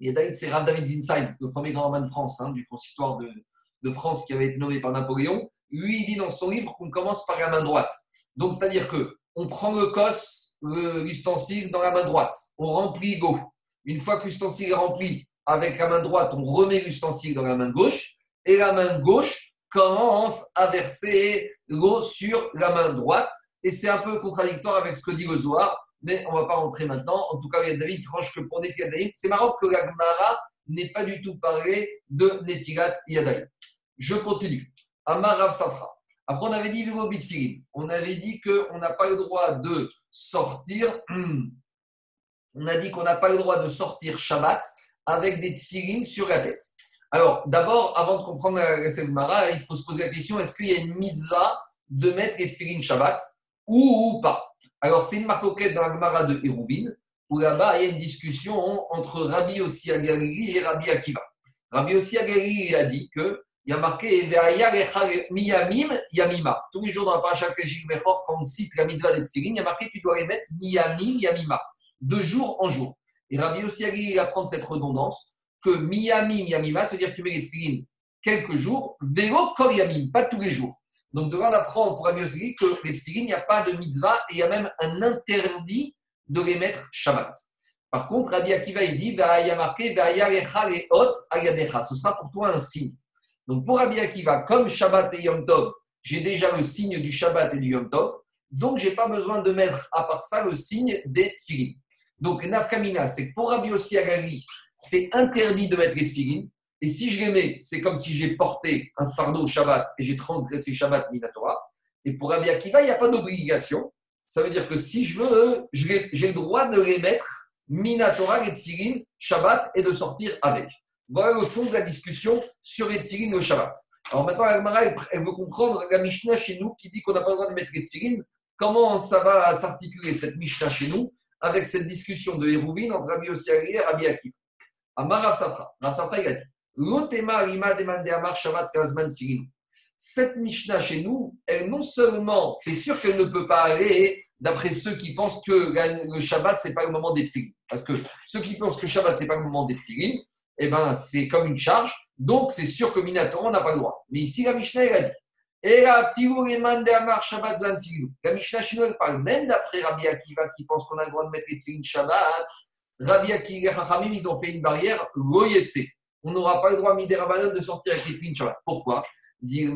c'est Rav David Zinsheim, le premier grand homme de France, hein, du consistoire de, de, France qui avait été nommé par Napoléon. Lui, il dit dans son livre qu'on commence par la main droite. Donc, c'est-à-dire que on prend le cos, l'ustensile dans la main droite, on remplit l'eau. Une fois que l'ustensile est rempli avec la main droite, on remet l'ustensile dans la main gauche et la main gauche commence à verser l'eau sur la main droite. Et c'est un peu contradictoire avec ce que dit le Zohar mais on ne va pas rentrer maintenant. En tout cas, il y a David tranche que pour Netilat Daïm, c'est marrant que la Gemara n'ait pas du tout parlé de Netilat Yadaïm. Je continue. Amar Safra. Après, on avait dit Bit On avait dit qu'on n'a pas le droit de sortir. On a dit qu'on n'a pas le droit de sortir Shabbat avec des tfilines sur la tête. Alors, d'abord, avant de comprendre la Gemara, il faut se poser la question est-ce qu'il y a une mitzvah de mettre les tfilines Shabbat ou pas? Alors, c'est une marcoquette dans la Gemara de Hérouvine, où là-bas, il y a une discussion entre Rabbi Ossi et Rabbi Akiva. Rabbi Ossi a dit que il y a marqué Miyamim Yamima. Tous les jours dans la paracha Bechor, quand on cite la mitzvah des il y a marqué tu dois les mettre Miyamim Yamima, de jour en jour. Et Rabbi Ossi Agalili apprend cette redondance que Miyamim Yamima, c'est-à-dire que tu mets les tefillin quelques jours, Vélo Kol Yamim, pas tous les jours. Donc, devant apprendre pour Rabbi Yossi que les tefillin, il n'y a pas de mitzvah et il y a même un interdit de les mettre Shabbat. Par contre, Rabbi Akiva, il dit, il y a marqué, ce sera pour toi un signe. Donc, pour Rabbi Akiva, comme Shabbat et Yom Tov, j'ai déjà le signe du Shabbat et du Yom Tov, donc je n'ai pas besoin de mettre à part ça le signe des tefillin. Donc, Nafkamina, c'est que pour Rabbi Yossi Agali, c'est interdit de mettre les tefillin, et si je les mets, c'est comme si j'ai porté un fardeau Shabbat et j'ai transgressé Shabbat Minatora. Et pour Rabbi Akiva, il n'y a pas d'obligation. Ça veut dire que si je veux, j'ai le droit de les mettre Minatora et Tfilin, Shabbat et de sortir avec. Voilà le fond de la discussion sur les tefilines au Shabbat. Alors maintenant, Agmara, elle veut comprendre la Mishnah chez nous qui dit qu'on n'a pas le droit de mettre les tefilines. Comment ça va s'articuler cette Mishnah chez nous avec cette discussion de Hérouvine entre Rabbi Ossiagri et Rabbi Akiva? Amar Rav Safra. Rav Safra, il a dit L'otema rima demande Amar Shabbat Kazman Tefilin. Cette Mishnah chez nous, elle non seulement, c'est sûr qu'elle ne peut pas aller d'après ceux qui pensent que le Shabbat, ce n'est pas le moment d'être filin. Parce que ceux qui pensent que le Shabbat, ce n'est pas le moment d'être filin, eh ben, c'est comme une charge. Donc, c'est sûr que Minator, on n'a pas le droit. Mais ici, la Mishnah, elle a dit et la Shabbat La Mishnah elle parle même d'après Rabbi Akiva qui pense qu'on a le droit de mettre les tefilin Shabbat. Rabbi Akiva et ils ont fait une barrière, loyetse. On n'aura pas le droit, Midera de sortir avec les tefilin Shabbat. Pourquoi? De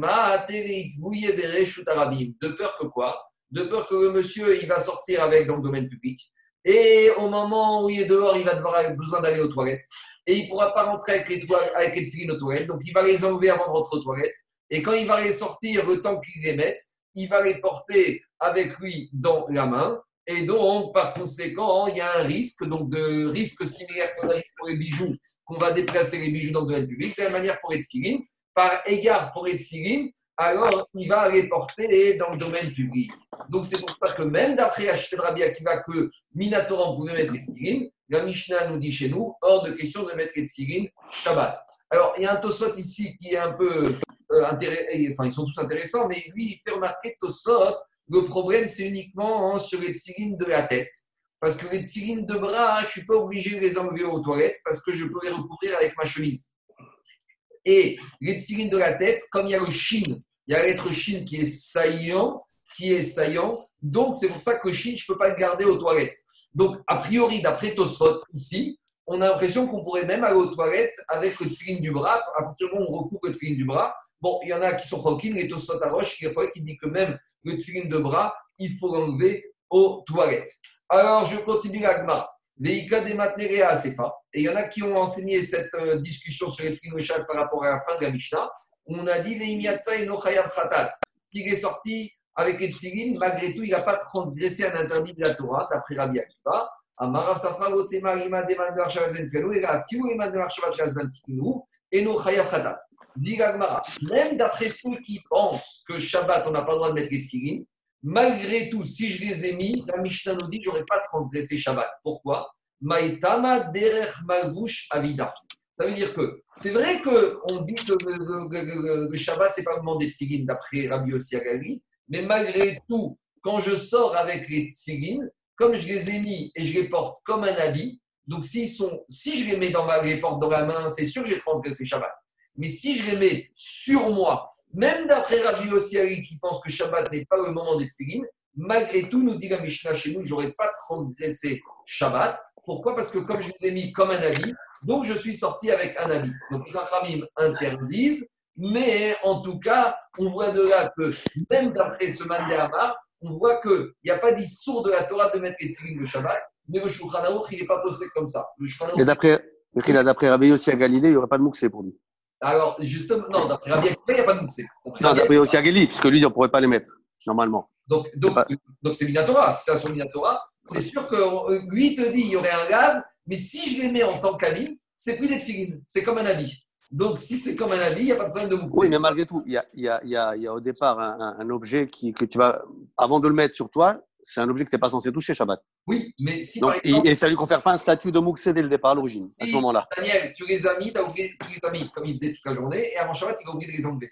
peur que quoi? De peur que le monsieur, il va sortir avec dans le domaine public. Et au moment où il est dehors, il va avoir besoin d'aller aux toilettes. Et il ne pourra pas rentrer avec les, avec filles aux toilettes. Donc, il va les enlever avant de rentrer aux toilettes. Et quand il va les sortir, le temps qu'il les mette, il va les porter avec lui dans la main. Et donc, par conséquent, il y a un risque, donc de risque similaire qu'on a pour les bijoux, qu'on va déplacer les bijoux dans le domaine public, de la manière pour les filines par égard pour les tefilines, alors il va les porter dans le domaine public. Donc c'est pour ça que même d'après de Rabbi Akiva que Minatora pouvait mettre les tefilines, la Mishnah nous dit chez nous, hors de question de mettre les tefilines Shabbat. Alors il y a un Tosot ici qui est un peu euh, intéressant, enfin ils sont tous intéressants, mais lui il fait remarquer Tosot, le problème c'est uniquement sur les tefilines de la tête. Parce que les tefilines de bras, je ne suis pas obligé de les enlever aux toilettes parce que je peux les recouvrir avec ma chemise. Et les tefilines de la tête, comme il y a le shin, il y a l'être shin qui est saillant, qui est saillant. Donc, c'est pour ça que shin, je ne peux pas le garder aux toilettes. Donc, a priori, d'après Tosfot, ici, on a l'impression qu'on pourrait même aller aux toilettes avec le tefilin du bras. À partir du moment où on recouvre le tefilin du bras, bon, il y en a qui sont tranquilles, les Tosfot à Roche, qui dit que même le tefilin de bras, il faut l'enlever aux toilettes. Alors, je continue l'agma. Veika des Matnerea Sefa. Et il y en a qui ont enseigné cette euh, discussion sur les Tfilin par rapport à la fin de la Mishnah, on a dit Veimiatsa et Nochayav Khatat, qui est sorti avec les malgré tout, il n'a pas transgressé un interdit de la Torah, d'après Rabbi Akiva. Amara Safra, Votema, Rima, Deman, Shavazen, Felo, et la Fiou, Rima, Deman, Shavat, Shazban, Tikunu, et Nochayav Khatat. Dit même d'après ceux qui pensent que Shabbat, on n'a pas le droit de mettre les Malgré tout, si je les ai mis, la Mishnah nous dit je n'aurais pas transgressé Shabbat. Pourquoi Maïtama derech malvush avida. Ça veut dire que c'est vrai qu'on dit que le, Shabbat, ce n'est pas le moment des tfilines d'après Rabbi Ossiagali, mais malgré tout, quand je sors avec les tfilines, comme je les ai mis et je les porte comme un habit, donc sont, si je les mets dans ma, les porte dans la main, c'est sûr que j'ai transgressé Shabbat. Mais si je les mets sur moi, même d'après Rabbi Ossiari qui pense que Shabbat n'est pas le moment des tefillin, malgré tout, nous dit la Mishnah chez nous, je n'aurais pas transgressé Shabbat. Pourquoi? Parce que comme je les ai mis comme un habit, donc je suis sorti avec un habit. Donc les Rachamim interdisent, mais en tout cas, on voit de là que même d'après ce Mandéhamar, on voit qu'il n'y a pas d'issour de la Torah de mettre les tefillin de Shabbat, mais le Shulchan il n'est pas posé comme ça. Le d'après, d'après Rabbi aussi à Galilée, il n'y aurait pas de mouxé pour lui. Alors, justement, non, d'après Rabbi Akiva, il n'y a pas de moussé. Non, d'après aussi Agali, parce que lui, on ne pourrait pas les mettre, normalement. Donc, donc, donc c'est Minatora. C'est un Minatora, c'est sûr que euh, lui te dit il y aurait un lave, mais si je les mets en tant qu'habit, c'est plus d'être figurine, c'est comme un habit. Donc, si c'est comme un habit, il n'y a pas de problème de moussé. Oui, mais malgré tout, il y a, y a, y a, y a au départ un, un, objet qui, que tu vas, avant de le mettre sur toi, c'est un objet que tu n'es pas censé toucher, Shabbat. Oui, mais si par exemple, et, ça ne lui confère pas un statut de Mouxé dès le départ à l'origine, à ce moment-là. Daniel, tu les as mis, tu oublié, tu les as mis comme il faisait toute la journée, et avant Shabbat, il a oublié de les enlever.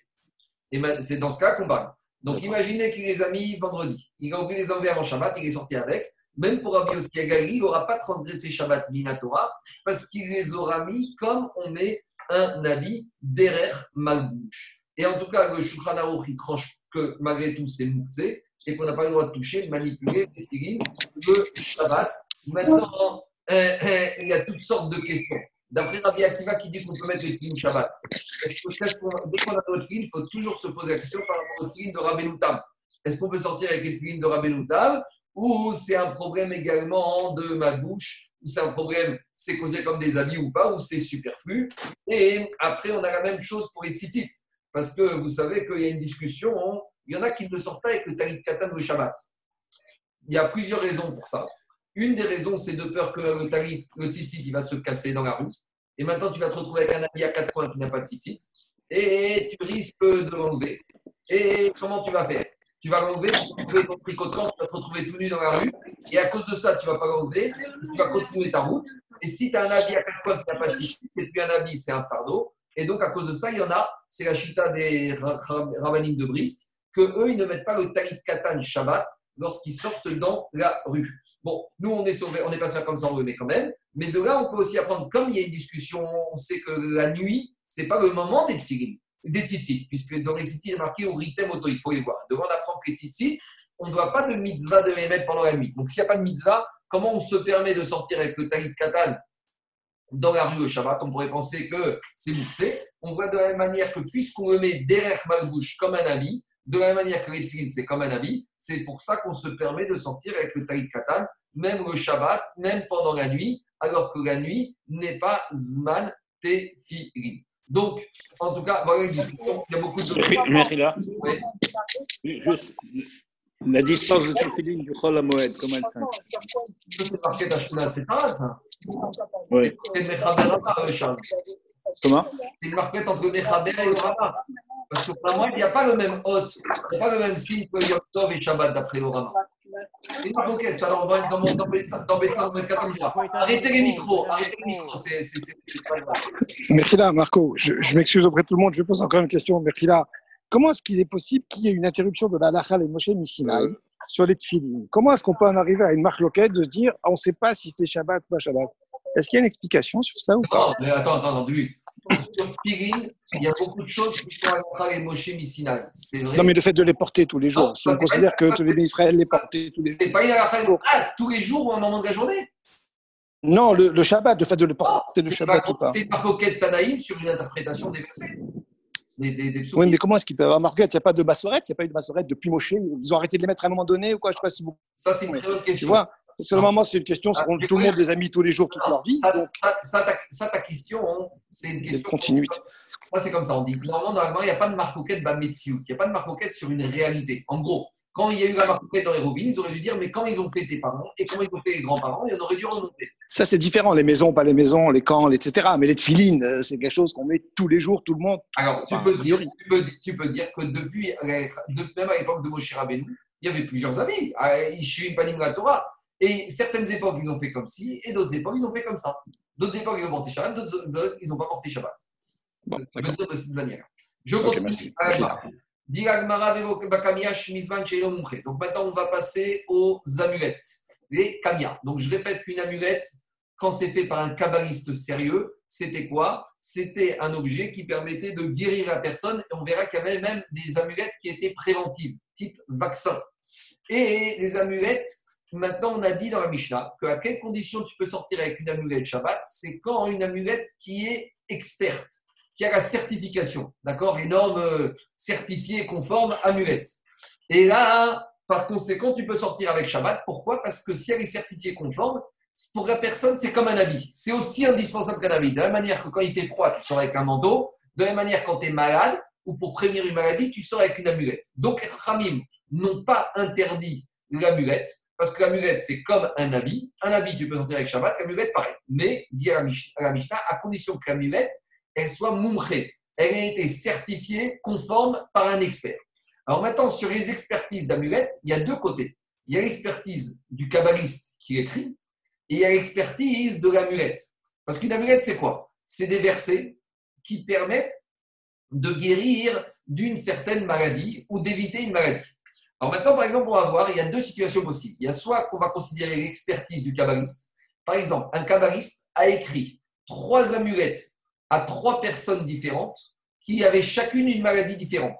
Et c'est dans ce cas qu'on parle. Donc imaginez qu'il les a mis vendredi. Il a oublié de les enlever avant Shabbat, il est sorti avec. Même pour Rabbi Oskiagali, il n'aura pas transgressé Shabbat Minatora parce qu'il les aura mis comme on met un habit derrière Malbouche. Et en tout cas, le Shulchan Aruch, il tranche que malgré tout, c'est Mouxé et qu'on n'a pas le droit de toucher, de manipuler, d'essayer le Shabbat. Maintenant, euh, euh, il y a toutes sortes de questions. D'après Rabbi Akiva qui dit qu'on peut mettre les films Shabbat, dès qu'on a notre film, il faut toujours se poser la question par rapport au film de Tam. Est-ce qu'on peut sortir avec les films de Tam ou c'est un problème également de ma bouche ou c'est un problème, c'est causé comme des habits ou pas, ou c'est superflu. Et après, on a la même chose pour les tzitzit. Parce que vous savez qu'il y a une discussion il y en a qui ne sortent pas avec le talit katan le Shabbat. Il y a plusieurs raisons pour ça. Une des raisons, c'est de peur que le talit, le tzitzit, il va se casser dans la rue. et maintenant tu vas te retrouver avec un habit à quatre coins qui n'a pas de tzitzit, et tu risques de l'enlever. Et comment tu vas faire? Tu vas l'enlever, tu vas ton tricotant, tu vas te retrouver tout nu dans la rue, et à cause de ça, tu ne vas pas l'enlever, tu vas continuer ta route. Et si tu as un habit à quatre coins qui n'a pas de tzitzit, c'est plus un habit, c'est un fardeau. Et donc, à cause de ça, il y en a, c'est la chita des rabbinim de Brist, que eux, ils ne mettent pas le talit katan Shabbat lorsqu'ils sortent dans la rue. Bon, nous, on est sauvé, on est passé comme ça, on le quand même. Mais de là, on peut aussi apprendre, comme il y a une discussion, on sait que la nuit, ce n'est pas le moment des filines, des tzitzit, puisque dans les tzitzit, il est marqué au ritem auto, il faut les voir. Devant, on apprend que les tzitzit, on ne doit pas de mitzvah de les mettre pendant la nuit. Donc, s'il n'y a pas de mitzvah, comment on se permet de sortir avec le talit katan dans la rue au Shabbat, on pourrait penser que c'est moussé. On voit de la même manière que puisqu'on le met derrière bouche comme un habit, de la même manière que les c'est comme un habit, c'est pour ça qu'on se permet de sortir avec le taïd katan, même le Shabbat, même pendant la nuit, alors que la nuit n'est pas zman tefilin. Donc, en tout cas, voilà une discussion. Il y a beaucoup de. Merci là. Juste, la distance de tefilin du Chol Moed, comment elle s'intègre Ça, c'est marqué c'est pas ça Oui. C'est Mechaber Charles. Comment? C'est une marquette entre Mechaber et le Rama. Parce que pour moi, il n'y a pas le même hôte, il n'y a pas le même signe que Yom Tov et Shabbat d'après le Rama. Ça, dans, dans, dans, dans Betsa, Arrêtez les micros, arrêtez les micros, c'est pas grave. Merkila, Marco, je, je m'excuse auprès de tout le monde, je pose encore une question. Merkila, comment est-ce qu'il est possible qu'il y ait une interruption de la Lacha et Moshe Missinai sur les tefilines? Comment est-ce qu'on peut en arriver à une marque loquette de se dire on ne sait pas si c'est Shabbat ou pas Shabbat? Est-ce qu'il y a une explication sur ça ou pas? Non, mais attends, attends, attends, lui sur Tfirin, il y a beaucoup de choses qui sont à les Moshe. C'est vrai. Non, mais le fait de les porter tous les jours, si on considère que tous les Israël les portaient tous les jours. C'est pas une ah, tous les jours ou à un moment de la journée? Non, le, le Shabbat, le fait de les porter le Shabbat ou pas. C'est une marquette Tanaïm sur une interprétation des versets. Des, des, des oui, mais comment est-ce qu'ils peuvent avoir marquette Il n'y a pas de bassorette, il n'y a pas eu de bassorette depuis Moshe? Ils ont arrêté de les mettre à un moment donné ou quoi? Je sais pas si vous. Ça, c'est une très bonne question. Tu vois? Parce que normalement, c'est une question, ah, tout le monde les a mis tous les jours, toute leur vie. Ça, donc... ça, ça, ta, ça, ta, question, hein, c'est une question. De continuité. Ça, c'est comme ça. On dit normalement, dans il n'y a pas de marcoquette Bametsiout. Il n'y a pas de marcoquette sur une réalité. En gros, quand il y a eu la marcoquette dans les ils auraient dû dire mais quand ils ont fait tes parents et comment ils ont fait les grands-parents, on aurait dû remonter. Ça, c'est différent. Les maisons, pas les maisons, les camps, etc. Mais les tefilines, euh, c'est quelque chose qu'on met tous les jours, tout le monde. Alors, tu, peux, dire, tu, peux, tu peux dire que depuis, même à l'époque de Moshe Rabbeinu, il y avait plusieurs avis. Ishim Panim la Torah. Et certaines époques, ils ont fait comme ci, et d'autres époques, ils ont fait comme ça. D'autres époques, ils ont porté Shabbat, d'autres, ils n'ont pas porté Shabbat. Bon, de cette manière. Je continue. Donc maintenant, on va passer aux amulettes, les kamias. Donc je répète qu'une amulette, quand c'est fait par un kabbaliste sérieux, c'était quoi? C'était un objet qui permettait de guérir la personne. Et on verra qu'il y avait même des amulettes qui étaient préventives, type vaccin. Et les amulettes, Maintenant, on a dit dans la Mishnah qu'à quelles conditions tu peux sortir avec une amulette Shabbat C'est quand une amulette qui est experte, qui a la certification, d'accord Les normes euh, certifiées conformes amulette. Et là, par conséquent, tu peux sortir avec Shabbat. Pourquoi? Parce que si elle est certifiée conforme, pour la personne, c'est comme un habit. C'est aussi indispensable qu'un habit. De la même manière que quand il fait froid, tu sors avec un manteau. De la même manière, quand tu es malade ou pour prévenir une maladie, tu sors avec une amulette. Donc, les Ramim n'ont pas interdit l'amulette parce que l'amulette, c'est comme un habit. Un habit, tu peux sortir avec Shabbat. L'amulette, pareil. Mais, dit à la Mishnah, à condition que l'amulette, elle soit moumrée. Elle a été certifiée conforme par un expert. Alors maintenant, sur les expertises d'amulettes, il y a deux côtés. Il y a l'expertise du kabbaliste qui écrit et il y a l'expertise de l'amulette. Parce qu'une amulette, c'est quoi? C'est des versets qui permettent de guérir d'une certaine maladie ou d'éviter une maladie. Alors maintenant, par exemple, on va voir, il y a deux situations possibles. Il y a soit qu'on va considérer l'expertise du kabbaliste. Par exemple, un kabbaliste a écrit trois amulettes à trois personnes différentes qui avaient chacune une maladie différente.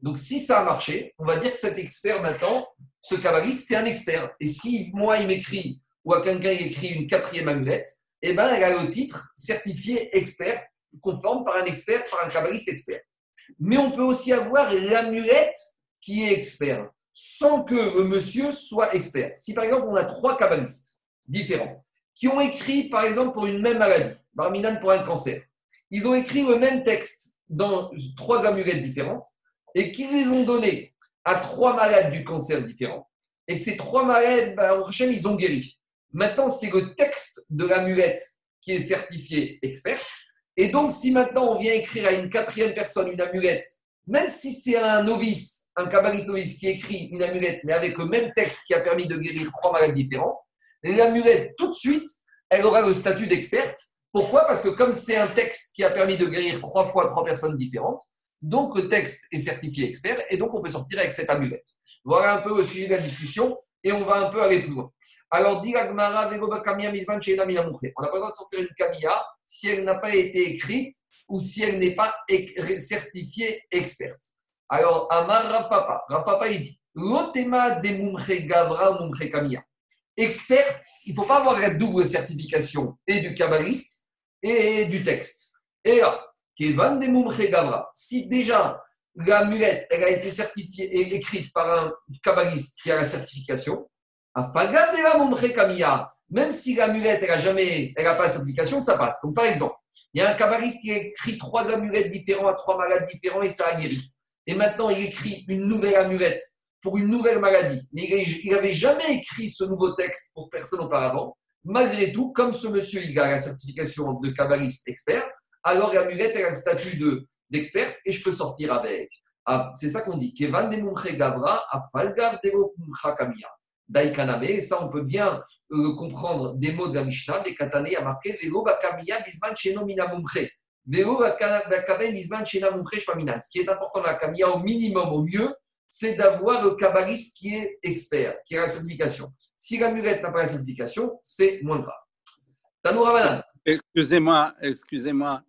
Donc, si ça a marché, on va dire que cet expert maintenant, ce kabbaliste, c'est un expert. Et si moi, il m'écrit ou à quelqu'un, il écrit une quatrième amulette, eh ben, elle a le titre certifié expert, conforme par un expert, par un kabbaliste expert. Mais on peut aussi avoir l'amulette qui est expert sans que le monsieur soit expert. Si par exemple on a trois kabbalistes différents qui ont écrit par exemple pour une même maladie, Barminan pour un cancer, ils ont écrit le même texte dans trois amulettes différentes et qui les ont donnés à trois malades du cancer différents et que ces trois malades, bah, ils ont guéri. Maintenant, c'est le texte de l'amulette qui est certifié expert. Et donc, si maintenant on vient écrire à une quatrième personne une amulette, même si c'est un novice, un kabbaliste novice qui écrit une amulette, mais avec le même texte qui a permis de guérir trois maladies différentes, l'amulette, tout de suite, elle aura le statut d'experte. Pourquoi? Parce que comme c'est un texte qui a permis de guérir trois fois trois personnes différentes, donc le texte est certifié expert et donc on peut sortir avec cette amulette. Voilà un peu le sujet de la discussion et on va un peu aller plus loin. Alors, On n'a pas le droit de sortir une Kamia si elle n'a pas été écrite ou si elle n'est pas certifiée experte. Alors, Amar Rapapa, Rapapa il dit L'otema des Mumche Gavra Mumche Kamia. Experte, il ne faut pas avoir la double certification et du kabbaliste et du texte. Et là, Kevan des Mumche Gavra, si déjà l'amulette, elle a été certifiée et écrite par un kabbaliste qui a la certification, même si l'amulette, elle n'a jamais, elle n'a pas la certification, ça passe. Donc, par exemple, il y a un kabbaliste qui a écrit trois amulettes différentes à trois malades différents et ça a guéri. Et maintenant, il écrit une nouvelle amulette pour une nouvelle maladie. Mais il n'avait jamais écrit ce nouveau texte pour personne auparavant. Malgré tout, comme ce monsieur, il a la certification de kabbaliste expert, alors l'amulette, a le statut d'expert et je peux sortir avec. Ah, c'est ça qu'on dit. Kevan de Afalgav de Kamia. Daikaname. Et ça, on peut bien euh, comprendre des mots de la Mishnah, des katane, a marqué Vego bakamiya bisman. Vego bakamiya bisman. Ce qui est important dans la kamiya, au minimum, au mieux, c'est d'avoir le kabbaliste qui est expert, qui a la certification. Si la murette n'a pas la certification, c'est moins grave. Tanoura Excusez-moi, excusez-moi.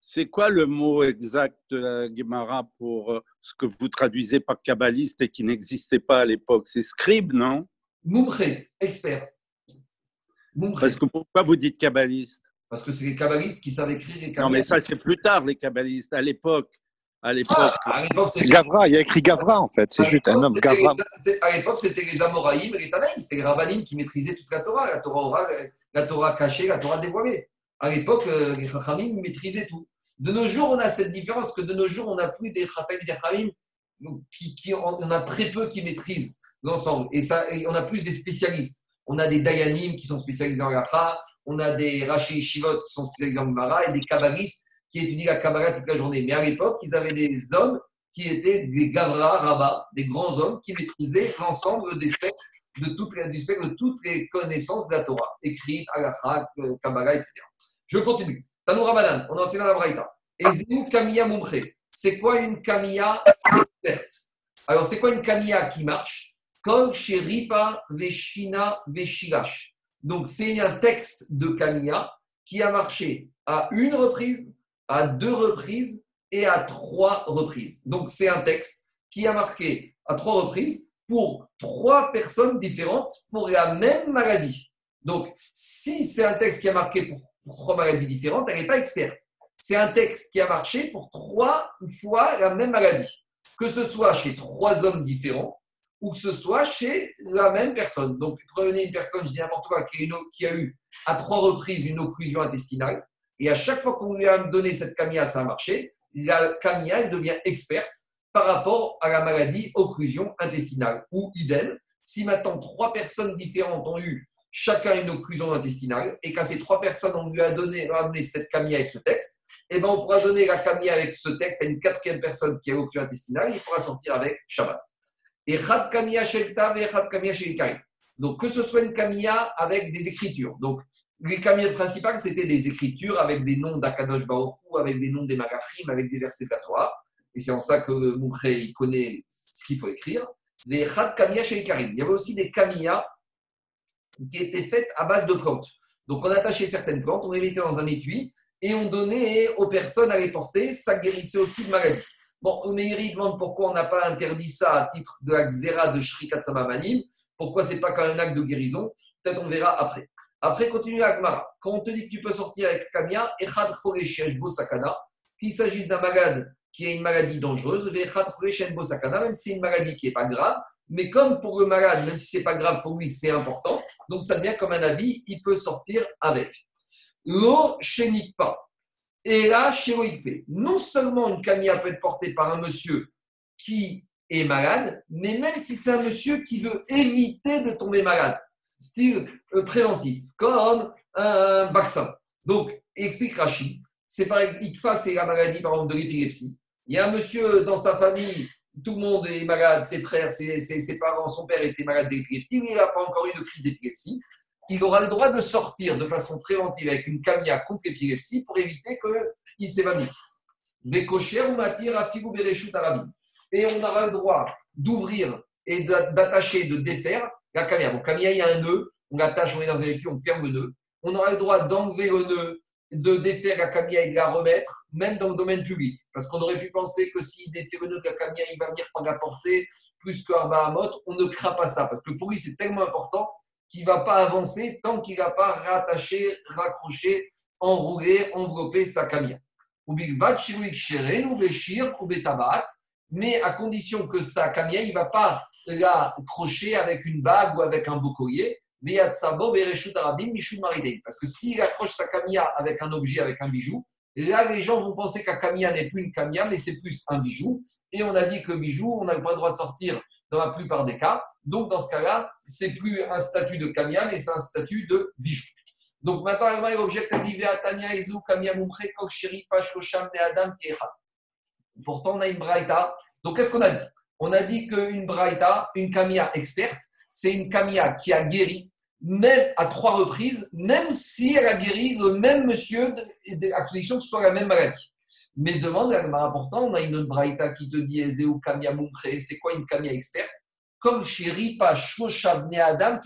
C'est quoi le mot exact de la Gemara pour euh, ce que vous traduisez par kabbaliste et qui n'existait pas à l'époque? C'est scribe, non? Moumré, expert. Parce que pourquoi vous dites kabbaliste? Parce que c'est les kabbalistes qui savent écrire les Non, mais ça, c'est plus tard, les kabbalistes. À l'époque, à l'époque. Ah, c'est Gavra, il y a écrit Gavra en fait, c'est juste un homme, Gavra. à l'époque, c'était les Amoraïm et les Tanaïm, c'était les Rabbanim qui maîtrisaient toute la Torah, la Torah orale, la Torah cachée, la Torah dévoilée. À l'époque, euh, les Chachamim maîtrisaient tout. De nos jours, on a cette différence que de nos jours, on n'a plus des Chachamim, qui, qui, on a très peu qui maîtrisent l'ensemble. Et, ça, on a plus des spécialistes. On a des Dayanim qui sont spécialisés en Yacha, on a des Rashi Shivot qui sont spécialisés en Gemara et des Kabbalistes qui étudient la Kabbalah toute la journée. Mais à l'époque, ils avaient des hommes qui étaient des Gavra, Rabbah, des grands hommes qui maîtrisaient l'ensemble des spectres de toutes les, de toutes les connaissances de la Torah, écrites, Agacha, euh, Kabbalah, etc. Je continue. Tanou Rabbanan, on enseigne la Braïta. Et Zéou Kamiya Mumche. C'est quoi une Kamiya experte Alors, c'est quoi une Kamiya qui marche? Donc, c'est un texte de Kamiya qui a marché à une reprise, à deux reprises et à trois reprises. Donc, c'est un texte qui a marqué à trois reprises pour trois personnes différentes pour la même maladie. Donc, si c'est un texte qui a marqué pour, pour trois maladies différentes, elle n'est pas experte. C'est un texte qui a marché pour trois fois la même maladie. Que ce soit chez trois hommes différents, ou que ce soit chez la même personne. Donc, prenez une personne, je dis n'importe quoi, qui, a eu à trois reprises une occlusion intestinale, et à chaque fois qu'on lui a donné cette camia, ça a marché, la camia, elle devient experte par rapport à la maladie occlusion intestinale. Ou idem, si maintenant trois personnes différentes ont eu chacun une occlusion intestinale, et qu'à ces trois personnes, on lui a donné, a donné cette camia avec ce texte, et eh ben on pourra donner la camia avec ce texte à une quatrième personne qui a occlusion intestinale, il pourra sortir avec Shabbat. Et Donc, que ce soit une Kamiya avec des écritures. Donc, les Kamiyas principales, c'était des écritures avec des noms d'Akadosh Baoru, avec des noms des Magafrim, avec des versets de la. Et c'est en ça que Moukhré, il connaît ce qu'il faut écrire. Les Khad Kamiya chez Il y avait aussi des Kamiya qui étaient faites à base de plantes. Donc, on attachait certaines plantes, on les mettait dans un étui et on donnait aux personnes à les porter. Ça guérissait aussi de maladies. Bon, Meiri demande pourquoi on n'a pas interdit ça à titre de la xéra de Shri Manim. Pourquoi c'est pas quand un acte de guérison? Peut-être on verra après. Après, continue Agmara. Quand on te dit que tu peux sortir avec Kamia, Echad Bo Sakana, qu'il s'agisse d'un malade qui a une maladie dangereuse, Bo Sakana, même si c'est une maladie qui n'est pas grave, mais comme pour le malade, même si c'est pas grave pour lui, c'est important, donc ça devient comme un avis, il peut sortir avec. L'eau chénique pas. Et là, chez non seulement une camia peut être portée par un monsieur qui est malade, mais même si c'est un monsieur qui veut éviter de tomber malade, style euh, préventif, comme un vaccin. Donc, explique Rachid, c'est par ICFA, c'est la maladie, par exemple, de l'épilepsie. Il y a un monsieur dans sa famille, tout le monde est malade, ses frères, ses, ses, parents, son père était malade d'épilepsie, il n'a pas encore eu de crise d'épilepsie. Il aura le droit de sortir de façon préventive avec une camia contre l'épilepsie pour éviter qu'il s'évanouisse. Des cochers ou matière à figou. Et on aura le droit d'ouvrir et d'attacher, de défaire la camia. Bon, camia, il y a un nœud, on l'attache, on est dans un véhicule, on ferme le nœud. On aura le droit d'enlever le nœud de défaire la camia et de la remettre, même dans le domaine public. Parce qu'on aurait pu penser que s'il défait le nœud de la camia, il va venir prendre la portée plus que Bahamot. On ne craint pas ça. Parce que pour lui, c'est tellement important qu'il ne va pas avancer tant qu'il n'a pas rattaché, raccroché, enroulé, enveloppé sa camia. Mais à condition que sa camia, il ne va pas la crocher avec une bague ou avec un beau collier parce que s'il accroche sa camia avec un objet, avec un bijou, là, les gens vont penser qu'un camia n'est plus une camia, mais c'est plus un bijou. Et on a dit que bijou, on n'a pas le droit de sortir dans la plupart des cas. Donc, dans ce cas-là, c'est plus un statut de camia, mais c'est un statut de bijou. Donc, maintenant, il objecte à Tania, Ezu, Kamia, Kok, Sheri, Pachosham, Adam, Pourtant, on a une braïta. Donc, qu'est-ce qu'on a dit? On a dit qu'une braïta, une camia experte, c'est une camia qui a guéri même à trois reprises, même si elle a guéri le même monsieur, à condition que ce soit la même maladie. Mais demande, elle important, on a une autre braïta qui te dit Kamia c'est quoi une Kamia experte? Comme chez Ripa Shoshabne Adam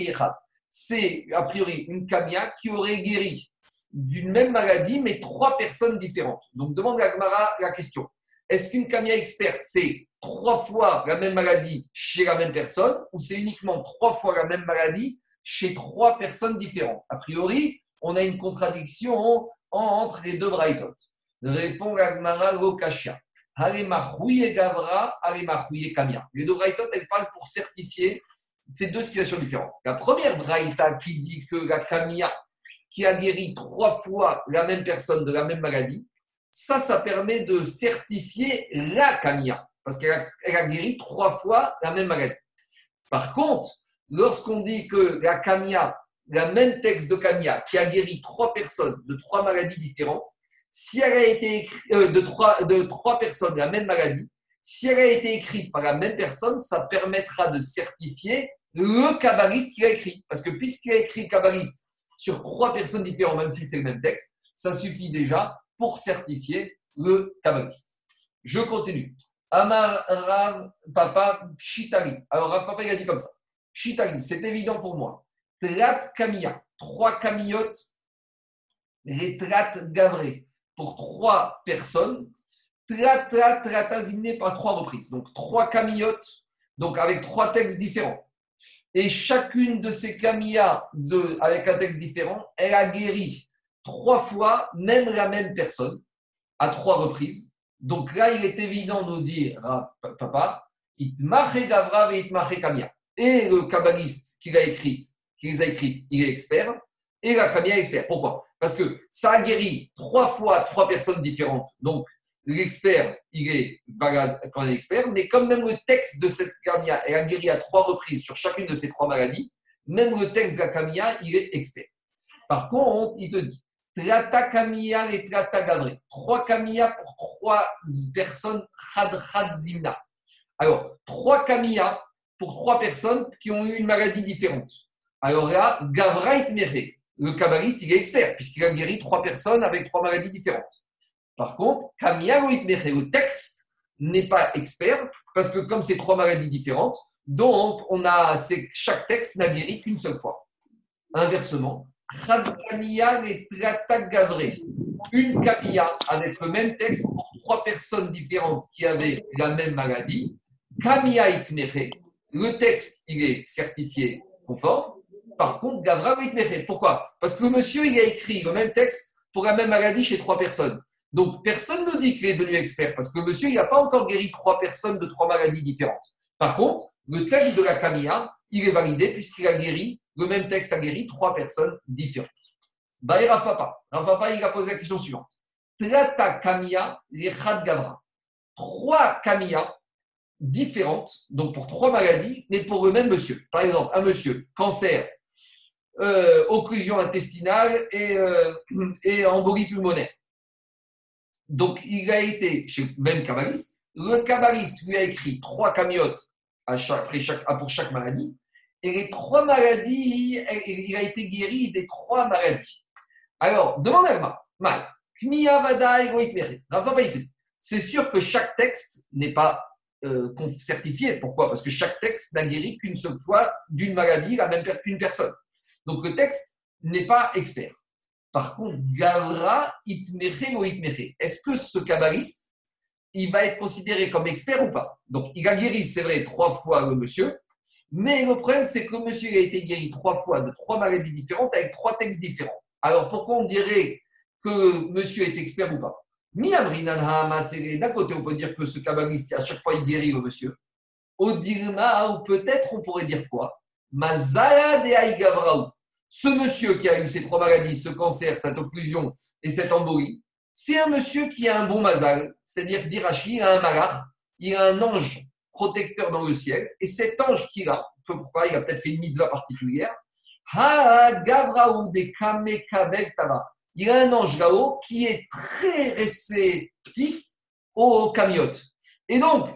C'est a priori une Kamia qui aurait guéri d'une même maladie, mais trois personnes différentes. Donc demande à Gmara la question est-ce qu'une Kamia experte, c'est trois fois la même maladie chez la même personne, ou c'est uniquement trois fois la même maladie chez trois personnes différentes? A priori, on a une contradiction entre les deux braïtot. Répond Gagmara Lokasha. Gavra, Kamia. Les deux braïtot, elles parlent pour certifier ces deux situations différentes. La première braïta qui dit que la Kamia, qui a guéri trois fois la même personne de la même maladie, ça, ça permet de certifier la Kamia, parce qu'elle a, guéri trois fois la même maladie. Par contre, lorsqu'on dit que la camia, la même texte de camia, qui a guéri trois personnes de trois maladies différentes, si elle a été écrite, euh, de, trois, de trois personnes la même maladie, si elle a été écrite par la même personne, ça permettra de certifier le kabbaliste qui a écrit. Parce que puisqu'il a écrit kabbaliste sur trois personnes différentes, même si c'est le même texte, ça suffit déjà pour certifier le kabbaliste. Je continue. Amar Rav Papa Shitari. Alors Rav Papa il a dit comme ça. Chitari, c'est évident pour moi. Trat Camilla, trois camillotes, les gavré, pour trois personnes. Trat, trat, tratazimné par trois reprises. Donc trois camillotes, donc avec trois textes différents. Et chacune de ces camillas, de, avec un texte différent, elle a guéri trois fois, même la même personne, à trois reprises. Donc là, il est évident de nous dire, ah, papa, itmache gavra et itmache kamia et le kabbaliste qui l'a écrit, qui les a écrites, il est expert, et la est expert. Pourquoi? Parce que ça a guéri trois fois trois personnes différentes. Donc, l'expert, il est valable quand il est expert, mais comme même le texte de cette Kamia, elle a guéri à trois reprises sur chacune de ces trois maladies, même le texte de la Kamia, il est expert. Par contre, il te dit, Trata Kamia et Trata. Trois Kamia pour trois personnes, Zimna. Alors, trois Kamia, pour trois personnes qui ont eu une maladie différente. Alors là, Gavrait Mere, le kabbaliste, il est expert, puisqu'il a guéri trois personnes avec trois maladies différentes. Par contre, Kamiagoit Mere, le texte, n'est pas expert, parce que comme c'est trois maladies différentes, donc on a, chaque texte n'a guéri qu'une seule fois. Inversement, et une Kamia avec le même texte pour trois personnes différentes qui avaient la même maladie, Kamia Itmere, le texte, il est certifié conforme. Par contre, Gavra fait. Pourquoi? Parce que monsieur, il a écrit le même texte pour la même maladie chez trois personnes. Donc, personne ne dit qu'il est devenu expert, parce que monsieur, il n'a pas encore guéri trois personnes de trois maladies différentes. Par contre, le texte de la Camilla, il est validé puisqu'il a guéri, le même texte a guéri trois personnes différentes. Baï Rafapa. Rafapa, il a posé la question suivante. Trata Camilla, les Gavra. Trois Camilla différentes, donc pour trois maladies, mais pour le même monsieur. Par exemple, un monsieur, cancer, euh, occlusion intestinale et, euh, et embolie pulmonaire. Donc, il a été chez le même kabbaliste. Le kabbaliste lui a écrit trois camiotes chaque, pour chaque maladie. Et les trois maladies, il a été guéri des trois maladies. Alors, demande à Mal. C'est sûr que chaque texte n'est pas euh, certifié. Pourquoi? Parce que chaque texte n'a guéri qu'une seule fois d'une maladie, la même personne. Donc le texte n'est pas expert. Par contre, Gavra itmeche ou itmeche. Est-ce que ce kabbaliste, il va être considéré comme expert ou pas? Donc il a guéri, c'est vrai, trois fois le monsieur, mais le problème, c'est que le monsieur a été guéri trois fois de trois maladies différentes avec trois textes différents. Alors pourquoi on dirait que monsieur est expert ou pas? D'un côté, on peut dire que ce kabbaliste, à chaque fois, il guérit le monsieur. Au ou peut-être on pourrait dire quoi? Mazaya de Ce monsieur qui a eu ces trois maladies, ce cancer, cette occlusion et cette embolie, c'est un monsieur qui a un bon mazal, c'est-à-dire d'Irachi, il a un malach, il a un ange protecteur dans le ciel, et cet ange qu'il a, pourquoi il a peut-être fait une mitzvah particulière, il a un ange là-haut qui est très réceptif aux camiotes. Et donc,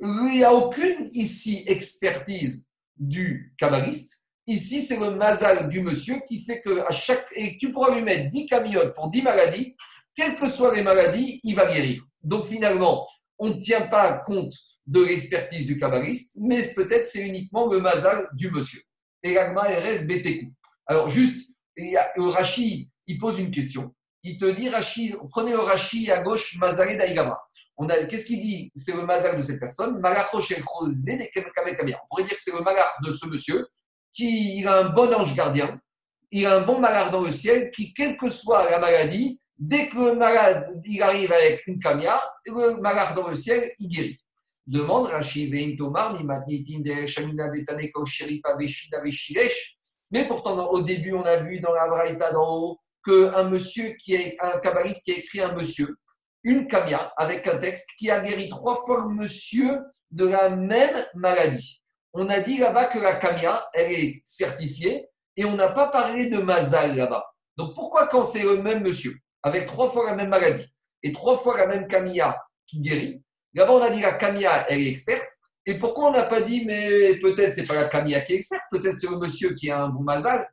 il n'y a aucune ici expertise du kabbaliste. Ici, c'est le mazal du monsieur qui fait que à chaque. Et tu pourras lui mettre 10 camiotes pour 10 maladies, quelles que soient les maladies, il va guérir. Donc finalement, on ne tient pas compte de l'expertise du kabbaliste, mais peut-être c'est uniquement le mazal du monsieur. Et l'agma BTQ. Alors juste, il y a Rashi, il pose une question. Il te dit, Rashi, prenez le Rashi à gauche, Mazaré d'Aïgama. Qu'est-ce qu'il dit? C'est le mazar de cette personne. On pourrait dire que c'est le malar de ce monsieur qui a un bon ange gardien, il a un bon malar dans le ciel qui, quelle que soit la maladie, dès que le malade il arrive avec une camia, le malar dans le ciel, il guérit. Demande Rashi, Tomar, mais pourtant, au début, on a vu dans la Braïta d'en haut qu'un monsieur qui est un kabbaliste qui a écrit un monsieur, une kamia, avec un texte qui a guéri trois fois le monsieur de la même maladie. On a dit là-bas que la kamia, elle est certifiée et on n'a pas parlé de mazal là-bas. Donc pourquoi quand c'est le même monsieur, avec trois fois la même maladie et trois fois la même kamia qui guérit, là-bas on a dit la kamia, elle est experte, et pourquoi on n'a pas dit, mais peut-être c'est pas la kamia qui est experte, peut-être c'est le monsieur qui a un bon mazal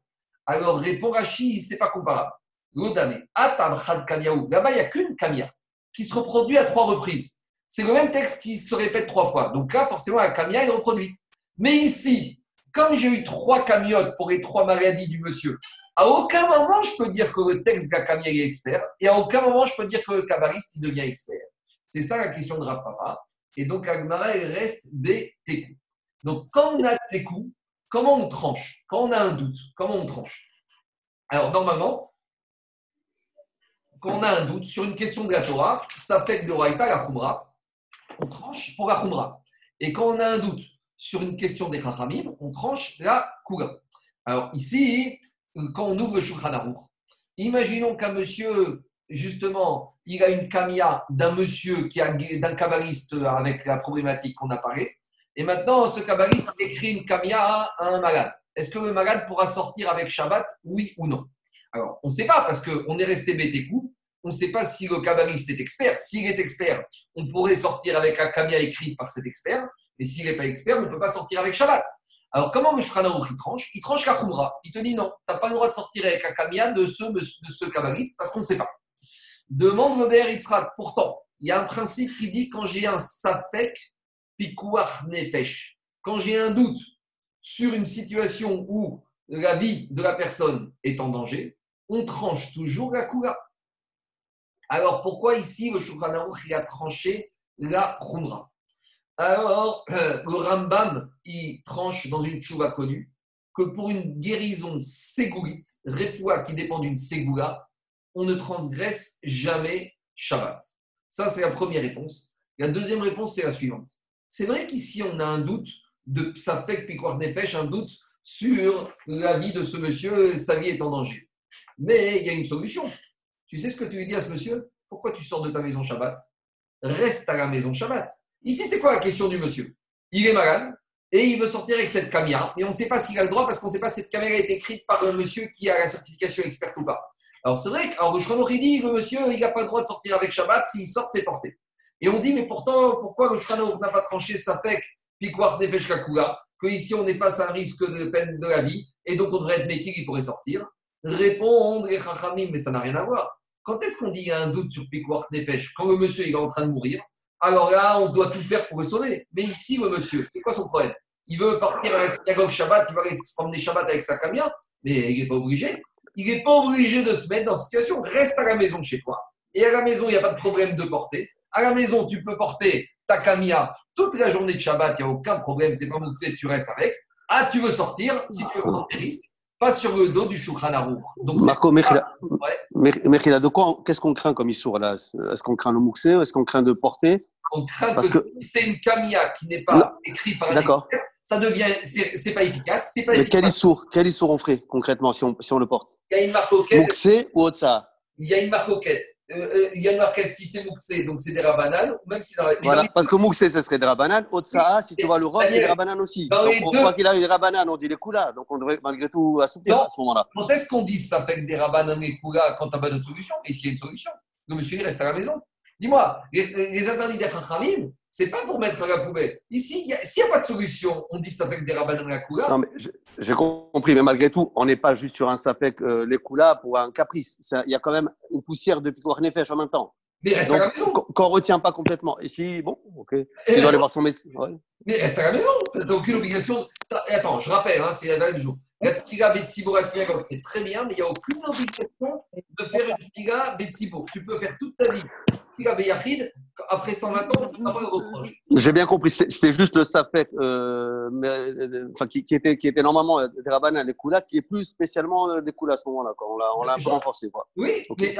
Alors répond Rachi, c'est pas comparable. L'odame, Atam Khad Là-bas, il n'y a qu'une Kamia qui se reproduit à trois reprises. C'est le même texte qui se répète trois fois. Donc là, forcément, la Kamia est reproduite. Mais ici, comme j'ai eu trois camiotes pour les trois maladies du monsieur, à aucun moment je peux dire que le texte de la est expert, et à aucun moment je peux dire que le kabbaliste il devient expert. C'est ça la question de Rav. Et donc, Agmara, il reste des técous. Donc, quand on a des coups, comment on tranche? Quand on a un doute, comment on tranche? Alors, normalement, quand on a un doute sur une question de la Torah, ça fait que de Raïta, la Khumra, on tranche pour la Khumra. Et quand on a un doute sur une question des Chachamim, on tranche la Kula. Alors ici, quand on ouvre le Shulchan imaginons qu'un monsieur, justement, il a une kamia d'un monsieur qui a d'un kabbaliste avec la problématique qu'on a parlé. Et maintenant, ce kabbaliste écrit une kamia à un malade. Est-ce que le malade pourra sortir avec Shabbat, oui ou non? Alors, on ne sait pas parce qu'on est resté bêté coup. On ne sait pas si le kabbaliste est expert. S'il est expert, on pourrait sortir avec un kamia écrit par cet expert. Mais s'il n'est pas expert, on ne peut pas sortir avec Shabbat. Alors, comment M. Shulchan il tranche Il tranche la Khumra. Il te dit non, tu n'as pas le droit de sortir avec un kamia de ce, de kabbaliste parce qu'on ne sait pas. Demande le Ber Yitzhak. Pourtant, il y a un principe qui dit quand j'ai un safek, pikouach nefesh, quand j'ai un doute sur une situation où la vie de la personne est en danger, on tranche toujours la Kula. Alors pourquoi ici le Shulchan a tranché la Khumra? Alors le Rambam il tranche dans une chouva connue que pour une guérison ségoulite, refoua qui dépend d'une ségoula, on ne transgresse jamais Shabbat. Ça c'est la première réponse. La deuxième réponse c'est la suivante. C'est vrai qu'ici on a un doute de fait que Nefesh, un doute sur la vie de ce monsieur, sa vie est en danger. Mais il y a une solution. Tu sais ce que tu lui dis à ce monsieur? Pourquoi tu sors de ta maison Shabbat? Reste à la maison Shabbat. Ici, c'est quoi la question du monsieur? Il est malade et il veut sortir avec cette caméra. Et on ne sait pas s'il a le droit parce qu'on ne sait pas si cette caméra été écrite par un monsieur qui a la certification experte ou pas. Alors c'est vrai qu'en il dit le monsieur, il n'a pas le droit de sortir avec Shabbat, s'il sort, c'est porté. Et on dit, mais pourtant, pourquoi le n'a pas tranché sa fek, Pikwar Nefesh Kakula, que ici on est face à un risque de peine de la vie, et donc on devrait être Mekir, il pourrait sortir? Répondre les Chachamim, mais ça n'a rien à voir. Quand est-ce qu'on dit qu'il y a un doute sur Pikwar Nefesh? Quand le monsieur est en train de mourir, alors là, on doit tout faire pour le sauver. Mais ici, le monsieur, c'est quoi son problème? Il veut partir à la synagogue Shabbat, il va aller se promener Shabbat avec sa camion, mais il n'est pas obligé. Il n'est pas obligé de se mettre dans cette situation. Reste à la maison chez toi. Et à la maison, il n'y a pas de problème de porter. À la maison, tu peux porter ta camia toute la journée de Shabbat, il n'y a aucun problème, c'est pas sais, tu restes avec. Ah, tu veux sortir, si tu veux prendre des risques, pas sur le dos du Shulchan Donc, Marco, Mechila, ouais. de quoi, qu'est-ce qu'on craint comme histoire là? Est-ce qu'on craint le Mouxé Est-ce qu'on craint de porter On craint Parce que, c'est une camia qui n'est pas écrite par un D'accord. ça devient, c'est pas efficace. Pas Mais quel issour, quel issour on ferait concrètement si on, si on le porte Il y a une marque Mouxé ou Otsa Il y a une marque euh, euh, il y a une marquette si c'est Mouxé, donc c'est des Rabanan, ou même si dans Voilà, parce que Mouxé, ce serait des Rabanan. Otsa'a, si tu vois le c'est des Rabanan aussi. donc, on qu'il a des Rabanan, on dit les Kula. Donc, on devrait malgré tout assouplir à ce moment-là. Quand est-ce qu'on dit ça fait des Rabanan et Kula quand tu n'as pas de solution? Et s'il y a une solution, le monsieur, il reste à la maison. Dis-moi, les, interdits des Chachamim, c'est pas pour mettre à la poubelle. Ici, s'il n'y a pas de solution, on dit ça fait des Rabanan et la. Non, mais j'ai compris, mais malgré tout, on n'est pas juste sur un sapek euh, les Kula pour un caprice. Il y a quand même une poussière de Nefesh en même temps. Mais reste à la maison. Qu'on ne retient pas complètement. Et si, bon, ok. Il doit aller voir son médecin. Mais reste à la maison. Tu n'as aucune obligation. Attends, je rappelle, hein, c'est la du jour. La tfiga Betsibour c'est très bien, mais il n'y a aucune obligation de faire une tfiga Betsibour. Tu peux faire toute ta vie après 120 ans, tu n'as pas de reproche. J'ai bien compris. C'est juste le Safek euh, euh, enfin, qui, qui, était, qui était normalement des Rabanan, les Koulas, qui est plus spécialement euh, des Koulas à ce moment-là. On l'a un peu renforcé. Quoi. Oui, mais,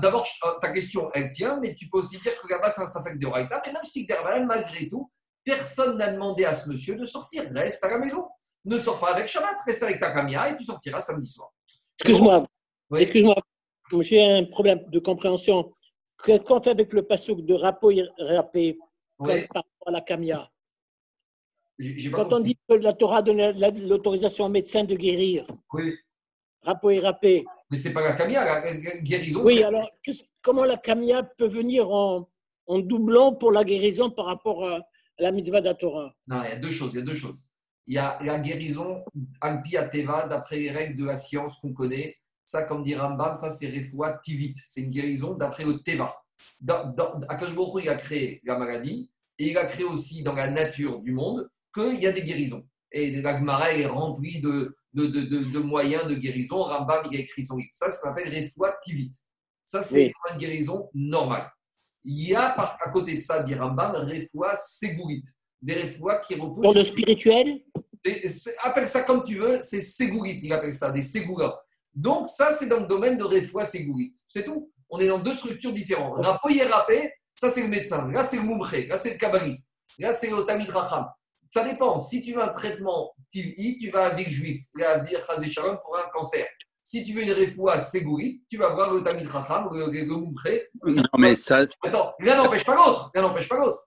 d'abord, ta question, elle tient, mais tu peux aussi dire que là-bas, c'est un Safek de Raïta. Et même si des Rabanan, malgré tout, personne n'a demandé à ce monsieur de sortir. Reste à la maison. Ne sors pas avec Shabbat, reste avec ta camia et tu sortiras samedi soir. Excuse-moi. Excuse-moi. J'ai un problème de compréhension. Qu'est-ce qu'on fait avec le passouk de Rapo et Rapé par rapport à la Kamia Quand on dit que la Torah donne l'autorisation au médecin de guérir, oui. Rapo et Rapé. Mais ce n'est pas la Kamia, la guérison. Oui, alors comment la Kamia peut venir en, en, doublant pour la guérison par rapport à la mitzvah de la Torah? Non, il y a deux choses. Il y a deux choses. Il y a la guérison Alpi Teva, d'après les règles de la science qu'on connaît, ça, comme dit Rambam, ça c'est Refoua Tivit. C'est une guérison d'après le Teva. Akash il a créé la maladie et il a créé aussi dans la nature du monde qu'il y a des guérisons. Et la Gemara est remplie de, de, de, de, moyens de guérison. Rambam, il a écrit son livre. Ça, ça s'appelle Refoua Tivit. Ça, c'est une guérison normale. Il y a à côté de ça, dit Rambam, Refoua Segourit. Des Refoua qui reposent. Pour le spirituel? Appelle ça comme tu veux, c'est Segourit, il appelle ça, des Segouras. Donc, ça, c'est dans le domaine de Refoua Ségourite. C'est tout. On est dans deux structures différentes. Rapo Rapé, ça, c'est le médecin. Là, c'est le Moumré. Là, c'est le kabbaliste. Là, c'est le Tamid Racham. Ça dépend. Si tu veux un traitement TVI, tu vas à Ville Juif. Là, dire Shalom pour un cancer. Si tu veux une Refoua Ségourite, tu vas voir le Tamid Racham, le, le. Non, mais ça. Attends, l'un n'empêche pas l'autre. L'un n'empêche pas l'autre.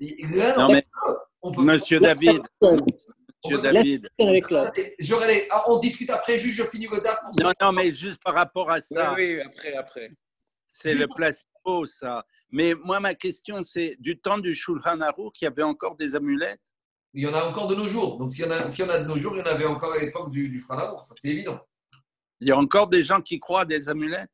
Non, mais, Monsieur David, Monsieur David. Ah, on discute après, juste je finis le DAF. Non, non, mais juste par rapport à ça. Oui, après, après. C'est le placebo, ça. Mais moi, ma question, c'est du temps du Shulchan Aruch, il y avait encore des amulettes? Il y en a encore de nos jours. Donc, s'il y, en a, y en a de nos jours, il y en avait encore à l'époque du, du Shulchan Aruch. Ça, c'est évident. Il y a encore des gens qui croient à des amulettes?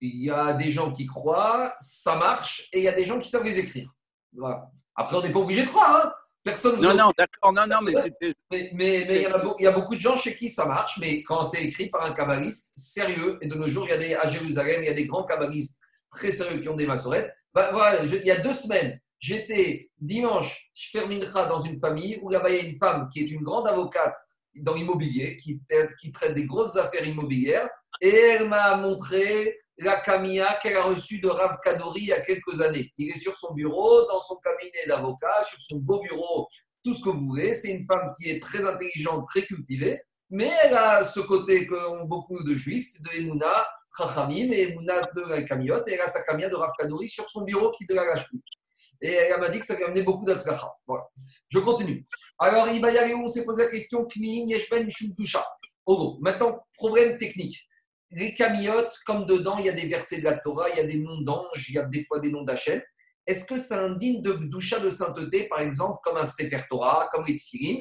Il y a des gens qui croient, ça marche, et il y a des gens qui savent les écrire. Voilà. Après, on n'est pas obligé de croire. Hein Personne non, non, d'accord, non, non, mais c'était. Mais, mais, il, y a, il, y a, beaucoup de gens chez qui ça marche, mais quand c'est écrit par un kabbaliste sérieux, et de nos jours, il y a des, à Jérusalem, il y a des grands kabbalistes très sérieux qui ont des massorettes. Bah, voilà, il y a deux semaines, j'étais dimanche, je mincha dans une famille où là-bas, il y a une femme qui est une grande avocate dans l'immobilier, qui, qui traite des grosses affaires immobilières, et elle m'a montré la Camilla qu'elle a reçue de Rav Kadori il y a quelques années. Il est sur son bureau, dans son cabinet d'avocat, sur son beau bureau, tout ce que vous voulez. C'est une femme qui est très intelligente, très cultivée, mais elle a ce côté qu'ont beaucoup de juifs, de Emouna, Chachamim et Emouna de la Camiote, et elle a sa Camilla de Rav Kadori sur son bureau qui ne la lâche plus. Et elle m'a dit que ça lui amenait beaucoup d'Atzlacha. Voilà. Je continue. Alors, où on s'est posé la question Kmin, Yeshben, Mishum, maintenant, problème technique. Les camiotes, comme dedans, il y a des versets de la Torah, il y a des noms d'anges, il y a des fois des noms d'Hachem. Est-ce que c'est indigne de doucha de sainteté, par exemple, comme un Sefer Torah, comme les Tfilin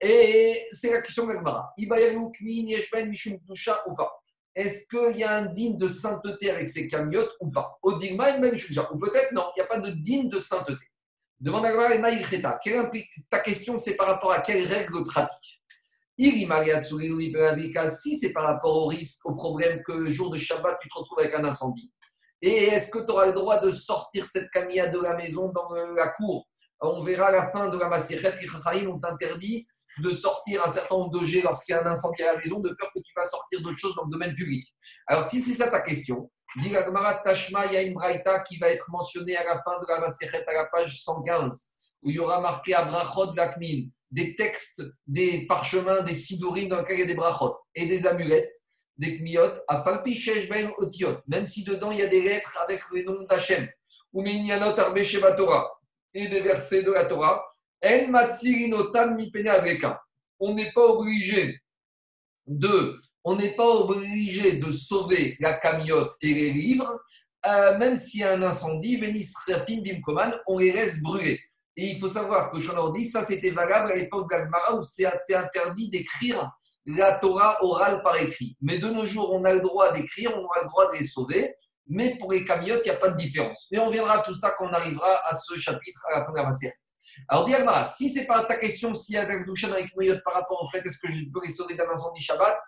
Et c'est la question de l'Agmara. Mishum, ou pas? Est-ce qu'il y a un digne de sainteté avec ces camiotes ou pas? Ou peut-être non, il n'y a pas de digne de sainteté. Demande à Maïreta, ta question c'est par rapport à quelle règle pratique? Si c'est par rapport au risque, au problème que le jour de Shabbat, tu te retrouves avec un incendie. Et est-ce que tu auras le droit de sortir cette camilla de la maison dans la cour? On verra à la fin de la Maserhet, les ont interdit de sortir un certain nombre d'objets lorsqu'il y a un incendie à la maison, de peur que tu vas sortir d'autres choses dans le domaine public. Alors, si c'est ça ta question, dit la Tashma, il y a une qui va être mentionnée à la fin de la Maserhet à la page 115, où il y aura marqué Abrachot Vakmin, des textes, des parchemins, des sidourim dans lesquels il y a des brachot et des amulettes, des kmiot, à Falpi Ben Otiot, même si dedans il y a des lettres avec le nom d'Hachem, ou Minyanot Arbe Torah, et des versets de la Torah, on n'est pas obligé de, on n'est pas obligé de sauver la camiote et les livres, euh, même s'il y a un incendie, on les laisse brûler. Et il faut savoir que Jean dit, ça c'était valable à l'époque d'Agmara où c'était interdit d'écrire la Torah orale par écrit. Mais de nos jours, on a le droit d'écrire, on a le droit de les sauver. Mais pour les camiotes, il n'y a pas de différence. Mais on verra tout ça quand on arrivera à ce chapitre à la fin de la série. Alors, dis si c'est pas ta question, s'il y a de doucha dans les par rapport au fait, est-ce que je peux les sauver d'un incendie Shabbat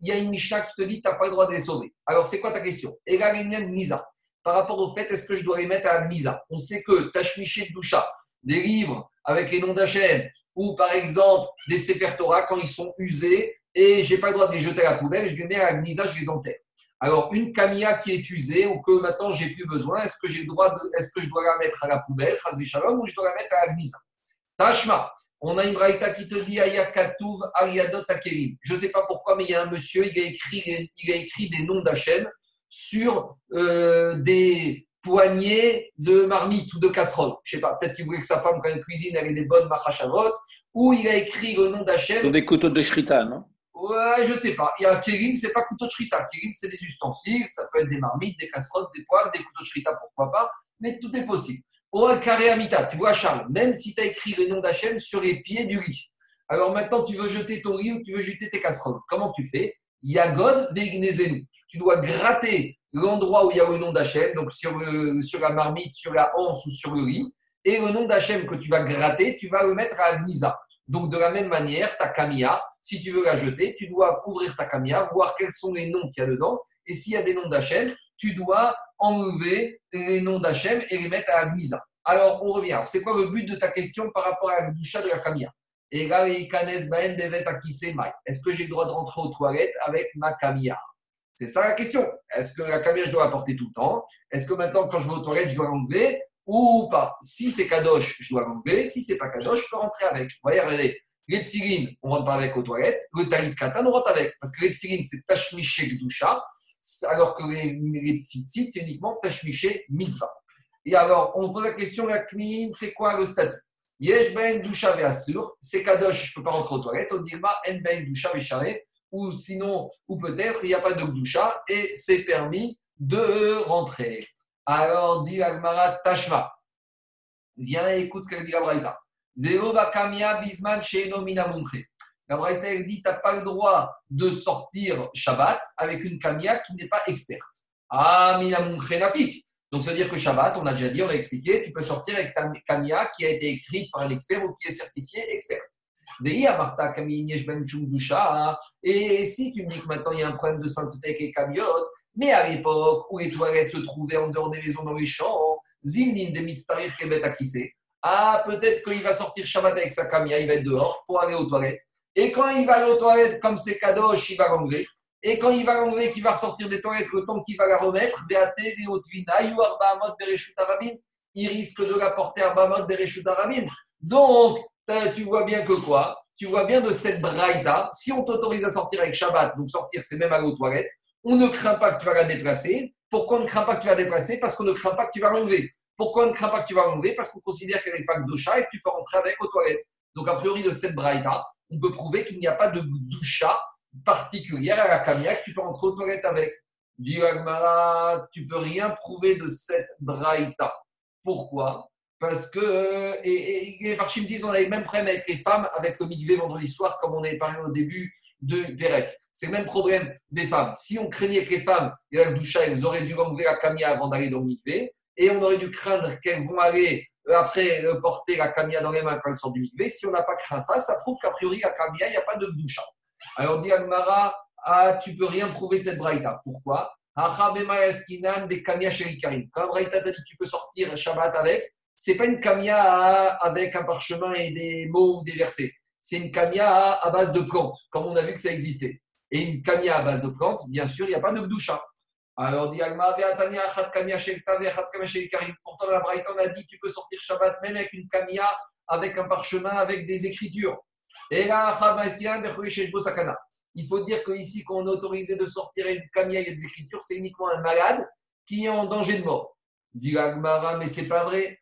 Il y a une Mishnah qui te dit, tu n'as pas le droit de les sauver. Alors, c'est quoi ta question? Nisa. Par rapport au fait, est-ce que je dois les mettre à la Nisa On sait que Tashmiché Doucha, des livres avec les noms d'Hachem, ou par exemple des Sefer Torah, quand ils sont usés, et j'ai pas le droit de les jeter à la poubelle, je les mets à la Gnisa, je les enterre. Alors, une camia qui est usée ou que maintenant j'ai plus besoin, est-ce que est-ce que je dois la mettre à la poubelle, Shalom, ou je dois la mettre à la gnisa? Tashma, on a une braïta qui te dit Ayakatouv Ariadot Akerim. Je ne sais pas pourquoi, mais il y a un monsieur, il a écrit, il a écrit des noms d'Hachem sur euh, des poignées de marmite ou de casserole. Je ne sais pas, peut-être qu'il voulait que sa femme, quand elle cuisine, elle ait des bonnes machachavot, ou il a écrit le nom d'Hachem. Sur des couteaux de shrita, non? Ouais, je sais pas. Il y a Kérim, c'est pas couteau de shrita. Kérim, c'est des ustensiles. Ça peut être des marmites, des casseroles, des poils, des couteaux de shrita, pourquoi pas. Mais tout est possible. Au carré amita, tu vois, Charles, même si tu as écrit le nom d'Hachem sur les pieds du riz. Alors maintenant, tu veux jeter ton riz ou tu veux jeter tes casseroles? Comment tu fais? Yagod veignezenu. Tu dois gratter l'endroit où il y a le nom d'Hachem, donc sur, le, sur la marmite, sur la hanse ou sur le riz. Et le nom d'Hachem que tu vas gratter, tu vas le mettre à Gnisa. Donc, de la même manière, ta camia, si tu veux la jeter, tu dois ouvrir ta camia, voir quels sont les noms qu'il y a dedans. Et s'il y a des noms d'Hachem, tu dois enlever les noms d'Hachem et les mettre à la Gnisa. Alors, on revient. c'est quoi le but de ta question par rapport à la doucha de la camia Est-ce que j'ai le droit de rentrer aux toilettes avec ma camia C'est ça la question. Est-ce que la camia, je dois la porter tout le temps? Est-ce que maintenant, quand je vais aux toilettes, je dois l'enlever ou pas? Si c'est Kadosh, je dois l'enlever. Si c'est pas Kadosh, je peux rentrer avec. Vous voyez, regardez, les tfilines, on rentre pas avec aux toilettes. Le talit katan, on rentre avec. Parce que les tfilines, c'est tashmiché gdusha, alors que les, les c'est uniquement tashmiché mitzvah. Et alors, on pose la question, la kmin, c'est quoi le statut? Yesh ben dusha ve'asur, c'est Kadosh, je peux pas rentrer aux toilettes. On dit ma en ben dusha ve'share, ou sinon, ou peut-être, il n'y a pas de dusha et c'est permis de rentrer. Alors, dit Agmara Tashma. Viens et écoute ce qu'elle dit la Braïta. bisman La Braïta, dit tu n'as pas le droit de sortir Shabbat avec une kamia qui n'est pas experte. Ah, minamunkhe nafik. Donc, ça veut dire que Shabbat, on a déjà dit, on a expliqué, tu peux sortir avec ta kamia qui a été écrite par un expert ou qui est certifiée experte. Et si tu me dis que maintenant il y a un problème de sainteté avec les camiotes, mais à l'époque où les toilettes se trouvaient en dehors des maisons dans les champs, Zimnin de Mitztarir Kebet Akise, ah, peut-être qu'il va sortir Shabbat avec sa camia, il va être dehors pour aller aux toilettes. Et quand il va aller aux toilettes, comme c'est Kadosh, il va l'enlever. Et quand il va l'enlever, qu'il va ressortir des toilettes, le temps qu'il va la remettre, il risque de la porter à Bamot Bereshut Arabim. Donc, tu vois bien que quoi? Tu vois bien de cette braïda, si on t'autorise à sortir avec Shabbat, donc sortir c'est même aller aux toilettes, on ne craint pas que tu vas la déplacer. Pourquoi on ne craint pas que tu vas la déplacer? Parce qu'on ne craint pas que tu vas l'enlever. Pourquoi on ne craint pas que tu vas l'enlever? Parce qu'on considère qu'elle n'est pas doucha et que tu peux rentrer avec aux toilettes. Donc, a priori, de cette braïta, on peut prouver qu'il n'y a pas de doucha particulière à la camia que tu peux rentrer aux toilettes avec. Tu peux rien prouver de cette braïta. Pourquoi? Parce que, et, les me disent, on a les mêmes problèmes avec les femmes, avec le mikvé vendredi soir, comme on avait parlé au début de Derek. C'est le même problème des femmes. Si on craignait que les femmes, et la doucha, elles auraient dû enlever la camia avant d'aller dans le mikvé, et on aurait dû craindre qu'elles vont aller euh, après euh, porter la camia dans les mains quand elles sont du mikvé. Si on n'a pas craint ça, ça prouve qu'a priori, la camia, il n'y a pas de doucha. Alors, dit Agmara, ah, tu peux rien prouver de cette braïta. Pourquoi? Quand braïta t'a dit tu peux sortir Shabbat avec, c'est pas une kamia avec un parchemin et des mots ou des versets. C'est une kamia à base de plantes, comme on a vu que ça existait. Et une kamia à base de plantes, bien sûr, il n'y a pas de gdoucha. Alors, dit Alma, Pourtant, la Braïta, on a dit tu peux sortir Shabbat même avec une kamia, avec un parchemin, avec des écritures. Et là, il faut dire qu'ici, quand on est autorisé de sortir une kamia et des écritures, c'est uniquement un malade qui est en danger de mort. Dit Agmara, mais c'est pas vrai.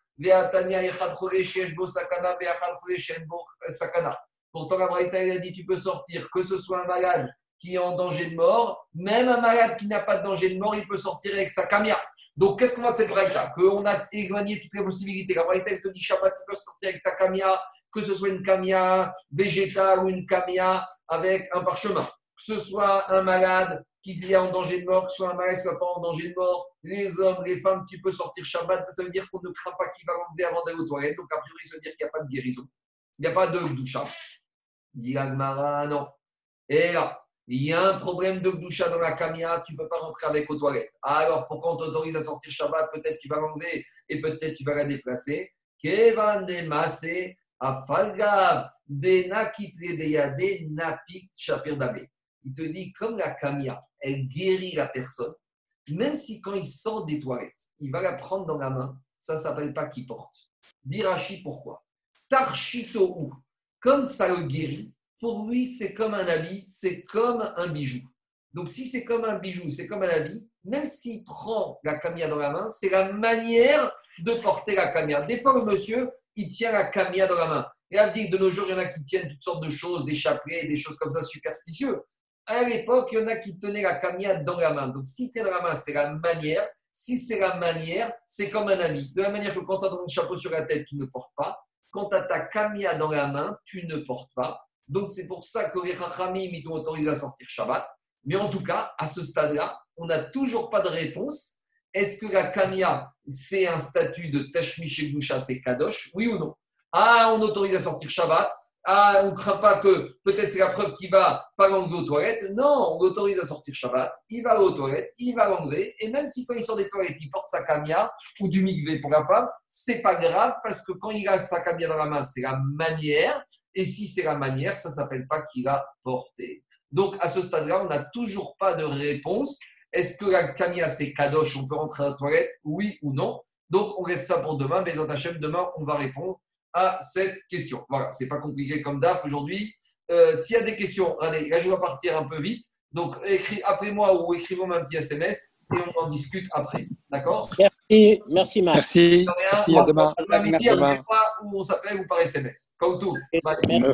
Pourtant, la Braïta a dit tu peux sortir, que ce soit un malade qui est en danger de mort, même un malade qui n'a pas de danger de mort, il peut sortir avec sa camia. Donc, qu'est-ce qu'on voit de cette braïta? Qu'on a éloigné toutes les possibilités. La braïta, te dit tu peux sortir avec ta camia, que ce soit une camia végétale ou une camia avec un parchemin. Que ce soit un malade qui est en danger de mort, que soit un qui n'est pas en danger de mort, les hommes, les femmes, tu peux sortir Shabbat, ça veut dire qu'on ne craint pas qu'il va l'enlever avant d'aller aux toilettes. Donc, a priori, ça veut dire qu'il n'y a pas de guérison. Il n'y a pas de doucha. Dit non. Et il y a un problème de doucha dans la camia, tu ne peux pas rentrer avec aux toilettes. Alors, pourquoi on t'autorise à sortir Shabbat Peut-être tu vas l'enlever et peut-être tu vas la déplacer. Il te dit, comme la camia, elle guérit la personne, même si quand il sort des toilettes, il va la prendre dans la main, ça ne s'appelle pas qui porte. Dirachi, pourquoi? Tarchito ou, comme ça le guérit, pour lui, c'est comme un habit, c'est comme un bijou. Donc, si c'est comme un bijou, c'est comme un habit, même s'il prend la camia dans la main, c'est la manière de porter la camia. Des fois, le monsieur, il tient la camia dans la main. Et à dire de nos jours, il y en a qui tiennent toutes sortes de choses, des chapelets, des choses comme ça superstitieux. À l'époque, il y en a qui tenaient la camia dans la main. Donc, si tu dans la main, c'est la manière. Si c'est la manière, c'est comme un habit. De la manière que quand tu as ton chapeau sur la tête, tu ne portes pas. Quand tu as ta camia dans la main, tu ne portes pas. Donc, c'est pour ça que les Chachamim, ils t'ont autorisé à sortir Shabbat. Mais en tout cas, à ce stade-là, on n'a toujours pas de réponse. Est-ce que la Kanya, c'est un statut de Tashmi Gusha, c'est Kadosh? Oui ou non? Ah, on autorise à sortir Shabbat. Ah, on ne craint pas que peut-être c'est la preuve qu'il va pas l'enlever aux toilettes. Non, on l'autorise à sortir Shabbat. Il va aux toilettes, il va l'enlever. Et même si quand il sort des toilettes, il porte sa kamia ou du mikvé pour la femme, c'est pas grave parce que quand il a sa kamia dans la main, c'est la manière. Et si c'est la manière, ça ne s'appelle pas qu'il a porté. Donc, à ce stade-là, on n'a toujours pas de réponse. Est-ce que la camia, c'est kadosh On peut rentrer à la toilette? Oui ou non? Donc, on laisse ça pour demain. Mais dans demain, on va répondre à cette question. Voilà, c'est pas compliqué comme DAF aujourd'hui. Euh, s'il y a des questions, allez, là, je vais partir un peu vite. Donc, appelez-moi ou écrivez-moi un petit SMS et on en discute après. D'accord? Merci, merci Marc. Merci, merci, à demain. À demain. Ou on s'appelle ou par SMS. Comme tout. Merci.